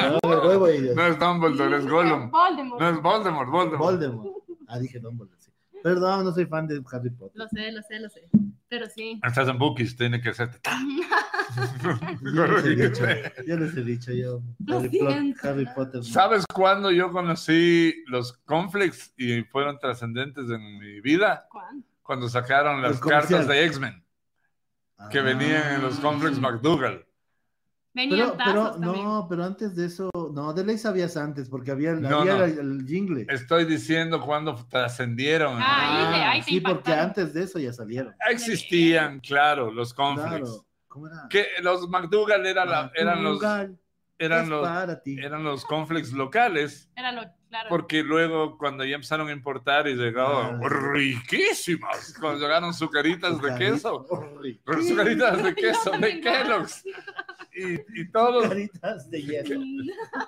el huevo y No es Dumbledore, es Gollum. Voldemort. No es Voldemort, Voldemort. Voldemort. Ah, dije Dumbledore. Perdón, no soy fan de Harry Potter. Lo sé, lo sé, lo sé. Pero sí. Estás en bookies, tiene que hacerte. Yo les he dicho, yo les he dicho, yo. Lo Harry, Plo- siento. Harry Potter. ¿Sabes cuándo yo conocí los conflicts y fueron trascendentes en mi vida? ¿Cuándo? Cuando sacaron las cartas de X-Men que Ah. venían en los conflicts McDougall. Venían Pero, pero, no, pero antes de eso, no, de ley sabías antes, porque había, el- No, había no. El, el jingle. Estoy diciendo cuando trascendieron. Ah, ahí te- ahí te sí, porque antes de eso ya salieron. Existían, claro, los conflicts. Claro. ¿Cómo era? Que los McDougal era la- eran los eran es los para ti. eran los cornflakes locales. Era lo, claro. Porque luego cuando ya empezaron a importar y llegaban Ah. riquísimas, cuando llegaron sucaritas de queso, Sucaritas sucaritas de queso de Kellogg's y, y todos Sucaritas de hielo.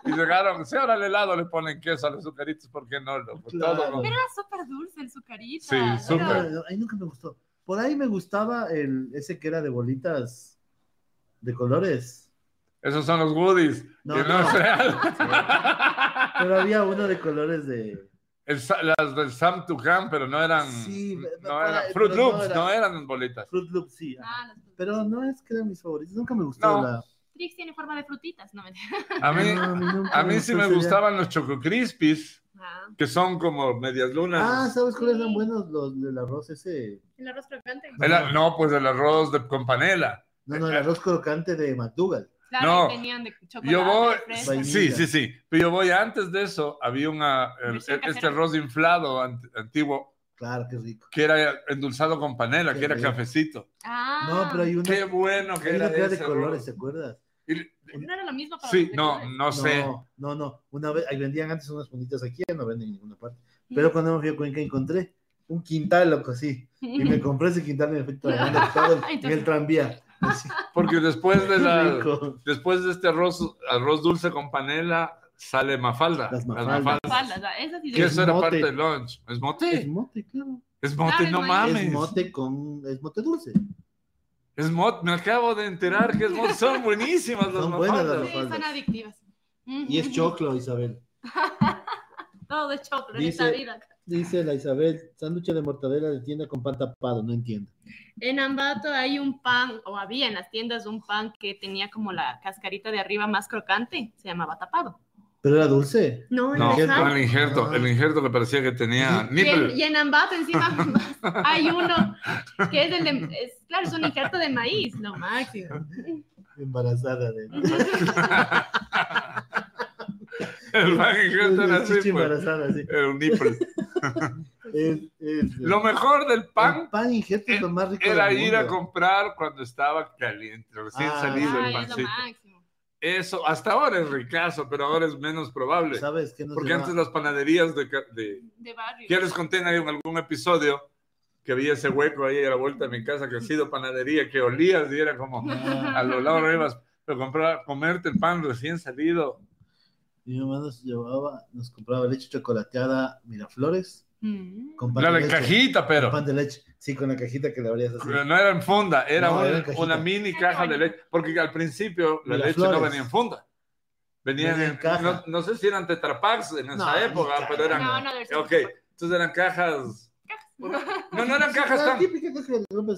y llegaron, si ahora al helado le ponen queso a los sucaritos, ¿por qué no? Claro. Todo con- Pero era súper dulce el sucarita. Sí, Era- súper. Ahí nunca me gustó. Por ahí me gustaba el ese que era de bolitas de colores. Esos son los goodies. No, que no, no. es real. Pero había uno de colores de. El las del Sam Tucán, pero no eran, Sí, no eran Fruit no Loops, era- no eran bolitas. Fruit Loop, sí. Ah, Pero no es que eran mis favoritos. Nunca me gustó No. la. Trix tiene forma de frutitas, no me A mí, No, nunca a mí sí me gustaban los Choco Crispies, Ah, que son como medias lunas. Ah, ¿sabes cuáles Sí. eran buenos? Los del arroz ese. el arroz crocante. El a- no, pues el arroz de, con panela. No, no, el arroz crocante de McDougal. Claro, No. y tenían de chocolate. Yo voy, fresa. Sí, sí, sí. Pero yo voy antes de eso, había una, el- Versión este arroz inflado ant- antiguo, Claro, qué rico. que era endulzado con panela, Qué que era rico. cafecito. Ah, No, pero hay uno, Qué bueno que era que era de ese colores. ¿te acuerdas? Y- no era lo mismo para Sí, no, colores. no sé. No, no, no. Una vez, ahí vendían antes unas funditas aquí, ya no venden en ninguna parte. Pero cuando me fui a Cuenca encontré un quintal, loco, así. Y me compré ese quintal y me fui tragando todo el- en el tranvía. Porque después de la, después de este arroz, arroz dulce con panela, sale mafalda. Las mafaldas. Faldas, ah, esas sí Que Es eso era mote. parte del lunch. ¿Es Es mote? mote, claro. Es mote, Claro, no es mames. Es mote con. Es mote dulce. Es mote, me acabo de enterar que es mote. Son buenísimas las Son buenas las mafaldas. Sí, son adictivas. Y es choclo, Isabel. Todo es choclo en Dice- esta vida. Dice la Isabel, sándwich de mortadela de tienda con pan tapado, no entiendo. En Ambato hay un pan, o había en las tiendas un pan que tenía como la cascarita de arriba más crocante, se llamaba tapado. Pero era dulce. No, No, Injerto. el injerto, el injerto que parecía que tenía Y en, nipple. y en Ambato encima hay uno que es el de, es, claro, es un injerto de maíz, lo máximo. Embarazada de. El pan injerto era así, pues. embarazada, sí. Era un nipple. Es- Lo mejor del el pan pan es lo más rico era del ir a comprar cuando estaba caliente, recién Ah, salido el es lo. Eso, hasta ahora es ricazo, pero ahora es menos probable. ¿Sabes qué nos Porque lleva- antes las panaderías de, de, De barrio. Ya les conté en algún episodio que había ese hueco ahí a la vuelta de mi casa que ha sido panadería, que olías y era como a lo largo ibas, pero comprar, comerte el pan recién salido. Mi mamá nos llevaba, nos compraba leche chocolateada Miraflores Mm. con pan La de leche. cajita, pero Pan de leche. Sí, con la cajita que le abrías así. no era en funda, era, No, un- era una mini caja de leche, porque al principio la leche no venía en funda. Venían Venía en en, caja. no, no sé si eran tetrapacks en esa No, ni época, caja. pero eran, No, no, ok, entonces eran cajas, no, no eran cajas tan,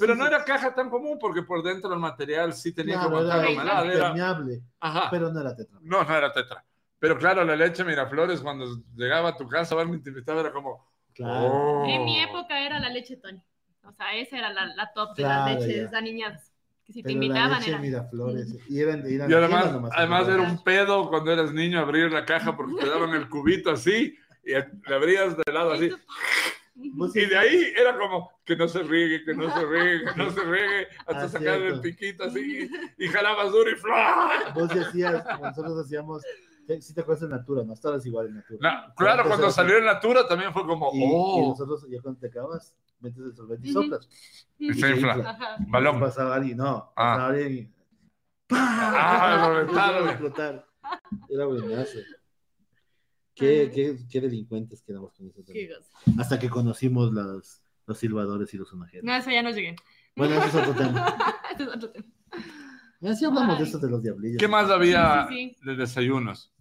pero no era caja tan común porque por dentro el material sí tenía Claro, que aguantar la era humedad, era- impermeable, Ajá. pero no era tetra. No, no era tetra. Pero claro, la leche Miraflores, cuando llegaba a tu casa, a verme te invitaba, era como. Claro. "Oh". En mi época era la leche Tony. O sea, esa era la, la top de Claro, las leches ya. aniñadas. Que si te Pero la invitaban leche era. Miraflores. Y eran, eran Y además, nomás, además era un pedo cuando eras niño abrir la caja porque te daban el cubito así y le abrías de lado así. Y de ahí era como que no se riegue, que no se riegue, que no se riegue, hasta Ah, sacar el piquito así y jalabas duro y ¡fla! Vos decías, como nosotros hacíamos, si te acuerdas de Natura, no estabas igual en Natura. Na- claro, cuando salió en Natura también fue como, Y, y ¡oh! nosotros, ya cuando te acabas, metes el sorbete y soplas. Y se infla. Ajá. Balón. Pasaba alguien, no, Ah. pasaba alguien y... Ah, lo reventaron. Explotar. Era buenazo. Qué, qué, qué delincuentes que éramos con eso. Hasta que conocimos los, los silbadores y los sonajeros. No, eso ya no llegué. Bueno, eso es otro tema. Ese es otro tema. Ya sí hablamos de eso de los diablillos. ¿Qué más había Sí, sí, de desayunos?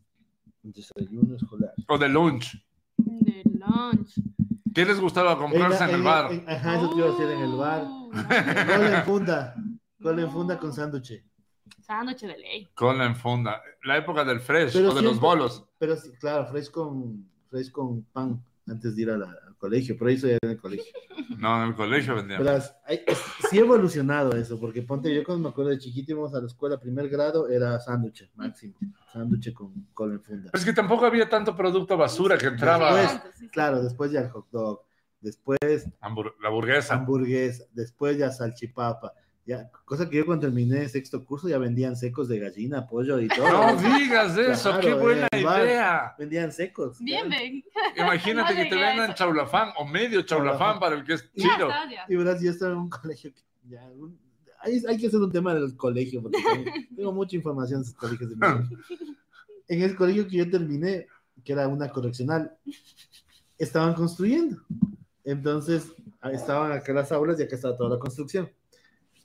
Desayuno escolar. O de lunch. De lunch. ¿Qué les gustaba comprarse en, el bar? en- ajá, eso te iba a decir en el bar. Oh, Cola en funda. Cola en funda con sándwich. Sándwich de ley. Cola en funda. La época del fresh Pero o de los bolos. Pero sí, claro, fresh con, fresh con pan antes de ir a la- colegio. Pero eso ya era en el colegio. No, en el colegio vendían. Pero las- hay- es- sí ha evolucionado eso, porque ponte, yo cuando me acuerdo de chiquito íbamos a la escuela, primer grado, era sándwich máximo. Sándwich con cola en funda. Es que tampoco había tanto producto basura que entraba. Después-. Claro, después ya el hot dog, después Hambur- la burguesa. hamburguesa, después ya salchipapa, Ya, cosa que yo cuando terminé sexto curso ya vendían secos de gallina, pollo y todo. No digas eso, Claro, qué buena bar. idea. Vendían secos. Bien, ven. Imagínate No que te vendan eso. chaulafán o medio chaulafán Chaulafán. para el que es ya. Y verás, yo estaba en un colegio que ya, un- hay, hay que hacer un tema del colegio, porque tengo, tengo mucha información de esos colegios de. En el colegio que yo terminé, que era una correccional, estaban construyendo. Entonces, estaban acá las aulas y acá estaba toda la construcción.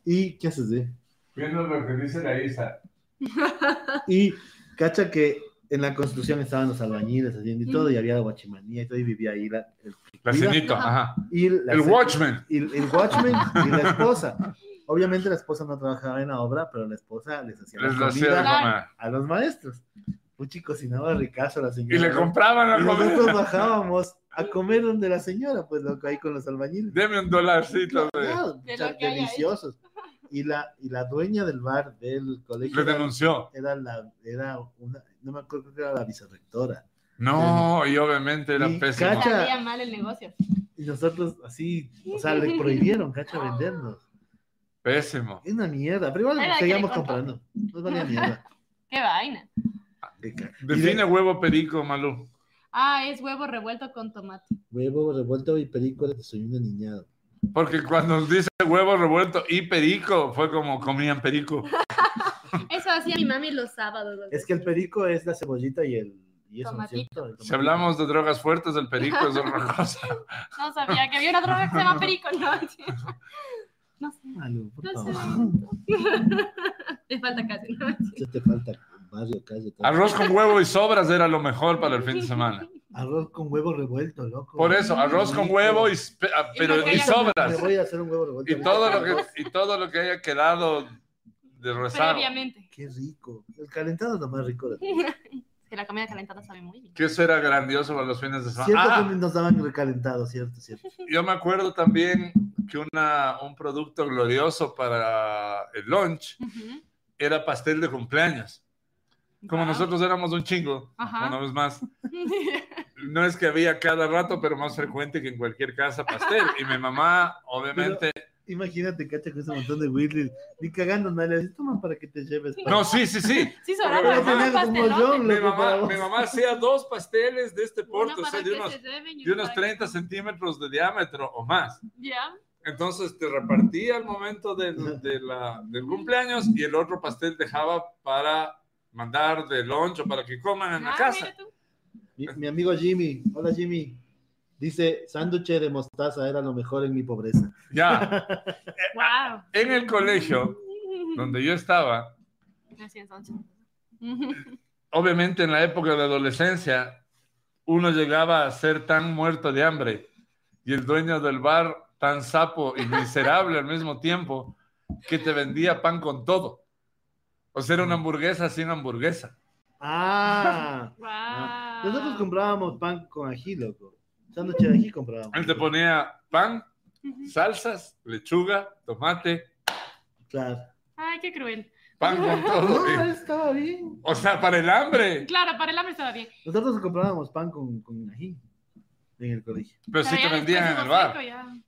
¿Y qué haces, de? Viendo lo que dice la Isa. Y cacha que en la construcción estaban los albañiles haciendo y todo, y había la guachimanía y todo, y vivía ahí la, el, La ceñito, ajá. y la- El Watchman. y el, watchman y la esposa. Obviamente la esposa no trabajaba en la obra, pero la esposa les hacía la Les de comida comer. a los maestros. Puchi cocinaba ricazo la Y señora. le compraban Y la nosotros bajábamos a comer donde la señora, pues loco, ahí con los albañiles. Deme un dolarcito. de- Claro, De que haya deliciosos. Y la, y la dueña del bar del colegio Le era, denunció. era la, era una, no me acuerdo, que era la vicerrectora. No, y obviamente era Y pésimo. cacha- mal el negocio. Y nosotros así, o sea, le prohibieron, cacha, vendernos. Pésimo. Es una mierda, pero igual seguíamos comprando. Nos valía mierda. Qué vaina. Define de- huevo perico, Malú. Ah, es huevo revuelto con tomate. Huevo revuelto y perico de desayuno niñado. Porque cuando dice huevo revuelto y perico, fue como comían perico. Eso hacía mi mami los sábados. Es que el perico es la cebollita y el. Y eso, ¿no es Tomatito. cierto? El Si hablamos de drogas fuertes, el perico es otra cosa. No sabía que había una droga que se llama perico. No, no sé. Malu, por No favor. sé. Le falta casi. te falta barrio, calle. Arroz con huevo y sobras era lo mejor para el fin de semana. Arroz con huevo revuelto, loco. Por eso, arroz con huevo y, ah, pero, y haya- Me sobras. voy a hacer un huevo revuelto. Y todo, lo que, y todo lo que haya quedado de rezado. Previamente. Qué rico. El calentado es lo más rico de todo. Que la comida calentada sabe muy bien. Que eso era grandioso para los fines de semana. Cierto Ah, que nos daban recalentado, cierto, cierto. yo me acuerdo también que una, un producto glorioso para el lunch Ujú. era pastel de cumpleaños. Como Wow. nosotros éramos un chingo, Ajá. una vez más. No es que había cada rato, pero más frecuente que en cualquier casa pastel. Y mi mamá, obviamente. Imagínate, cacha, con ese montón de Whitley. Ni cagando, no le dices, toma para que te lleves. No, sí, sí, sí. Sí, Pero sobraba pastelote. yo, Mi mamá, mi mamá hacía dos pasteles de este porte, o sea, de unos, de uno unos para que- 30 centímetros de diámetro o más. Ya. Entonces te repartía al momento del, de la- del cumpleaños y el otro pastel dejaba para mandar de lunch o para que coman en la Ah, casa. mira tú. Mi, mi amigo Jimmy, hola Jimmy, dice, sándwich de mostaza era lo mejor en mi pobreza. Ya, Wow. en el colegio donde yo estaba, obviamente en la época de adolescencia, uno llegaba a ser tan muerto de hambre y el dueño del bar tan sapo y miserable al mismo tiempo que te vendía pan con todo. O sea, era una hamburguesa sin hamburguesa. Ah, Wow. Nosotros comprábamos pan con ají, loco. Sándwich de ají comprábamos. Él te ponía pan, salsas, lechuga, tomate, Claro. Ay, qué cruel. pan con todo. No, estaba bien. O sea, para el hambre. Claro, para el hambre estaba bien. Nosotros comprábamos pan con, con ají en el colegio. Pero sí Pero te ya vendían en el bar.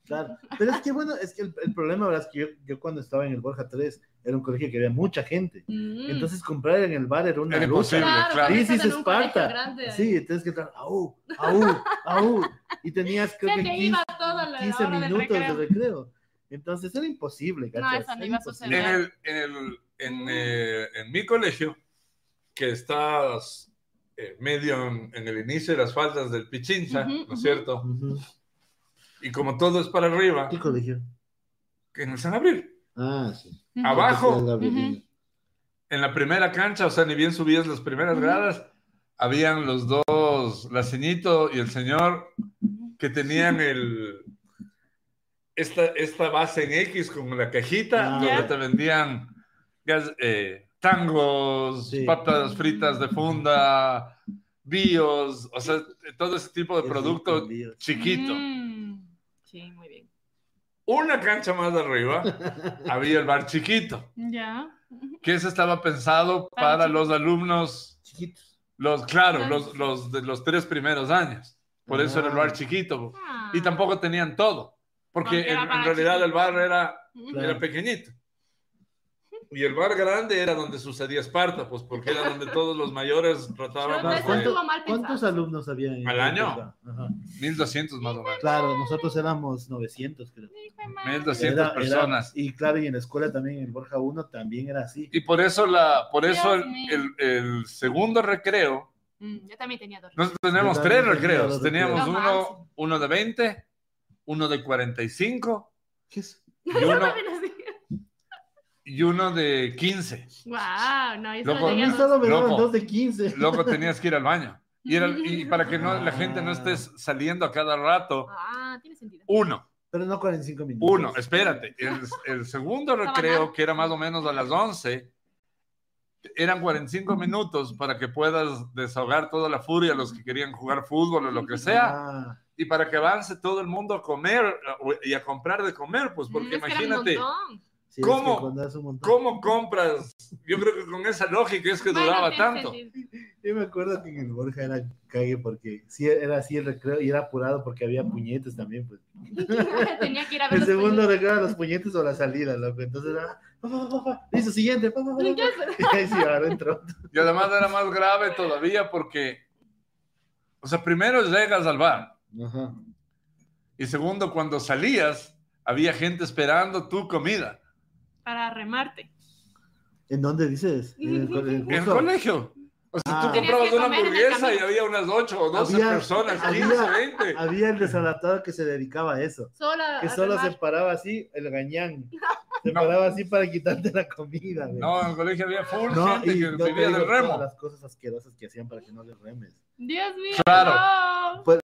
Claro. Pero es que bueno, es que el, el problema, ¿verdad? Es que yo, yo cuando estaba en el Borja 3 era un colegio que había mucha gente. Mm. Entonces comprar en el bar era una Era lucha. imposible, Claro, claro. porque This is estás en un colegio Esparta. grande. Sí, tienes que entrar, aú, aú, aú. Y tenías creo que te 15, iba toda la 15 hora del minutos recreo. de recreo. Entonces era imposible, No, ¿cachas? eso no iba a imposible. En, suceder. el, en, el, en, eh, en mi colegio, que estás eh, medio en, en el inicio de las faldas del Pichincha, ¿no es cierto? Y como todo es para arriba, ¿Qué colegio? que en el San Abril, Ah, sí. Abajo. En la primera cancha, o sea, ni bien subías las primeras gradas, habían los dos, la ceñito y el señor, que tenían el, esta, esta base en X con la cajita, Ah. donde te vendían gas- eh, tangos, Sí. papas fritas de funda, bios, o sea, todo ese tipo de producto chiquito. Mm. Sí, muy bien. Una cancha más arriba había el bar chiquito, Ya. que ese estaba pensado Para los alumnos, Chiquitos. los, claro, Ah. los, los de los tres primeros años. Por eso era el bar chiquito. Ah. Y tampoco tenían todo, porque en, realidad el bar era. Claro. era pequeñito. Y el bar grande era donde sucedía Esparta, pues porque era donde todos los mayores trataban eso ¿Cuánto- ¿Cuántos alumnos había? en ¿Al año? Borja? Ajá. 1200 más o menos. Claro, nosotros éramos 900, creo. 1200 Era- era- personas. y claro, y en la escuela también, en Borja 1 también era así. Y por eso, la, por eso el, el- el segundo recreo, Mm, yo también tenía dos. nosotros teníamos tres recreos. Teníamos recreos. uno, uno de 20, uno de 45 ¿Qué es? y uno, y uno de 15. Wow, no, eso Loco, dos. solo me Loco. dos de 15. Luego tenías que ir al baño. Y, era- y para que no, la gente no estés saliendo a cada rato, Ah, tiene sentido. uno. Pero no 45 minutos. Uno, espérate. El, el segundo recreo, que era más o menos a las 11, eran 45 minutos para que puedas desahogar toda la furia, los que querían jugar fútbol o lo que sea, Ah, y para que avance todo el mundo a comer eh, y a comprar de comer, pues porque Mm, es que era un imagínate, es ¿Cómo? que cuando das un montón. ¿cómo compras? Yo creo que con esa lógica es que Bueno, duraba tanto. Yo me acuerdo que en el Borja era cague porque sí era así el recreo y era apurado porque había puñetes también, pues. Tenía que ir a ver El los segundo puñetes. recreo era los puñetes o la salida, loco. Entonces era, pa, pa, pa, pa. listo, siguiente. Y ahí sí, ahora entró. Y además era más grave todavía porque, o sea, primero llegas al bar. Ajá. Y segundo, cuando salías, había gente esperando tu comida. Para remarte. ¿En dónde dices? En el, co- el En el colegio. O sea, Ah. tú comprabas una hamburguesa y había unas 8 o 12 Había- personas, había- 15, 20. Había el desalatado que se dedicaba a eso. Solo a, Que solo se paraba así, el gañán. Se No. paraba así para quitarte la comida. güey. No, en el colegio había full No, gente y que no vivía del todas remo. las cosas asquerosas que hacían para que no les remes. Dios mío. Claro. no. Pues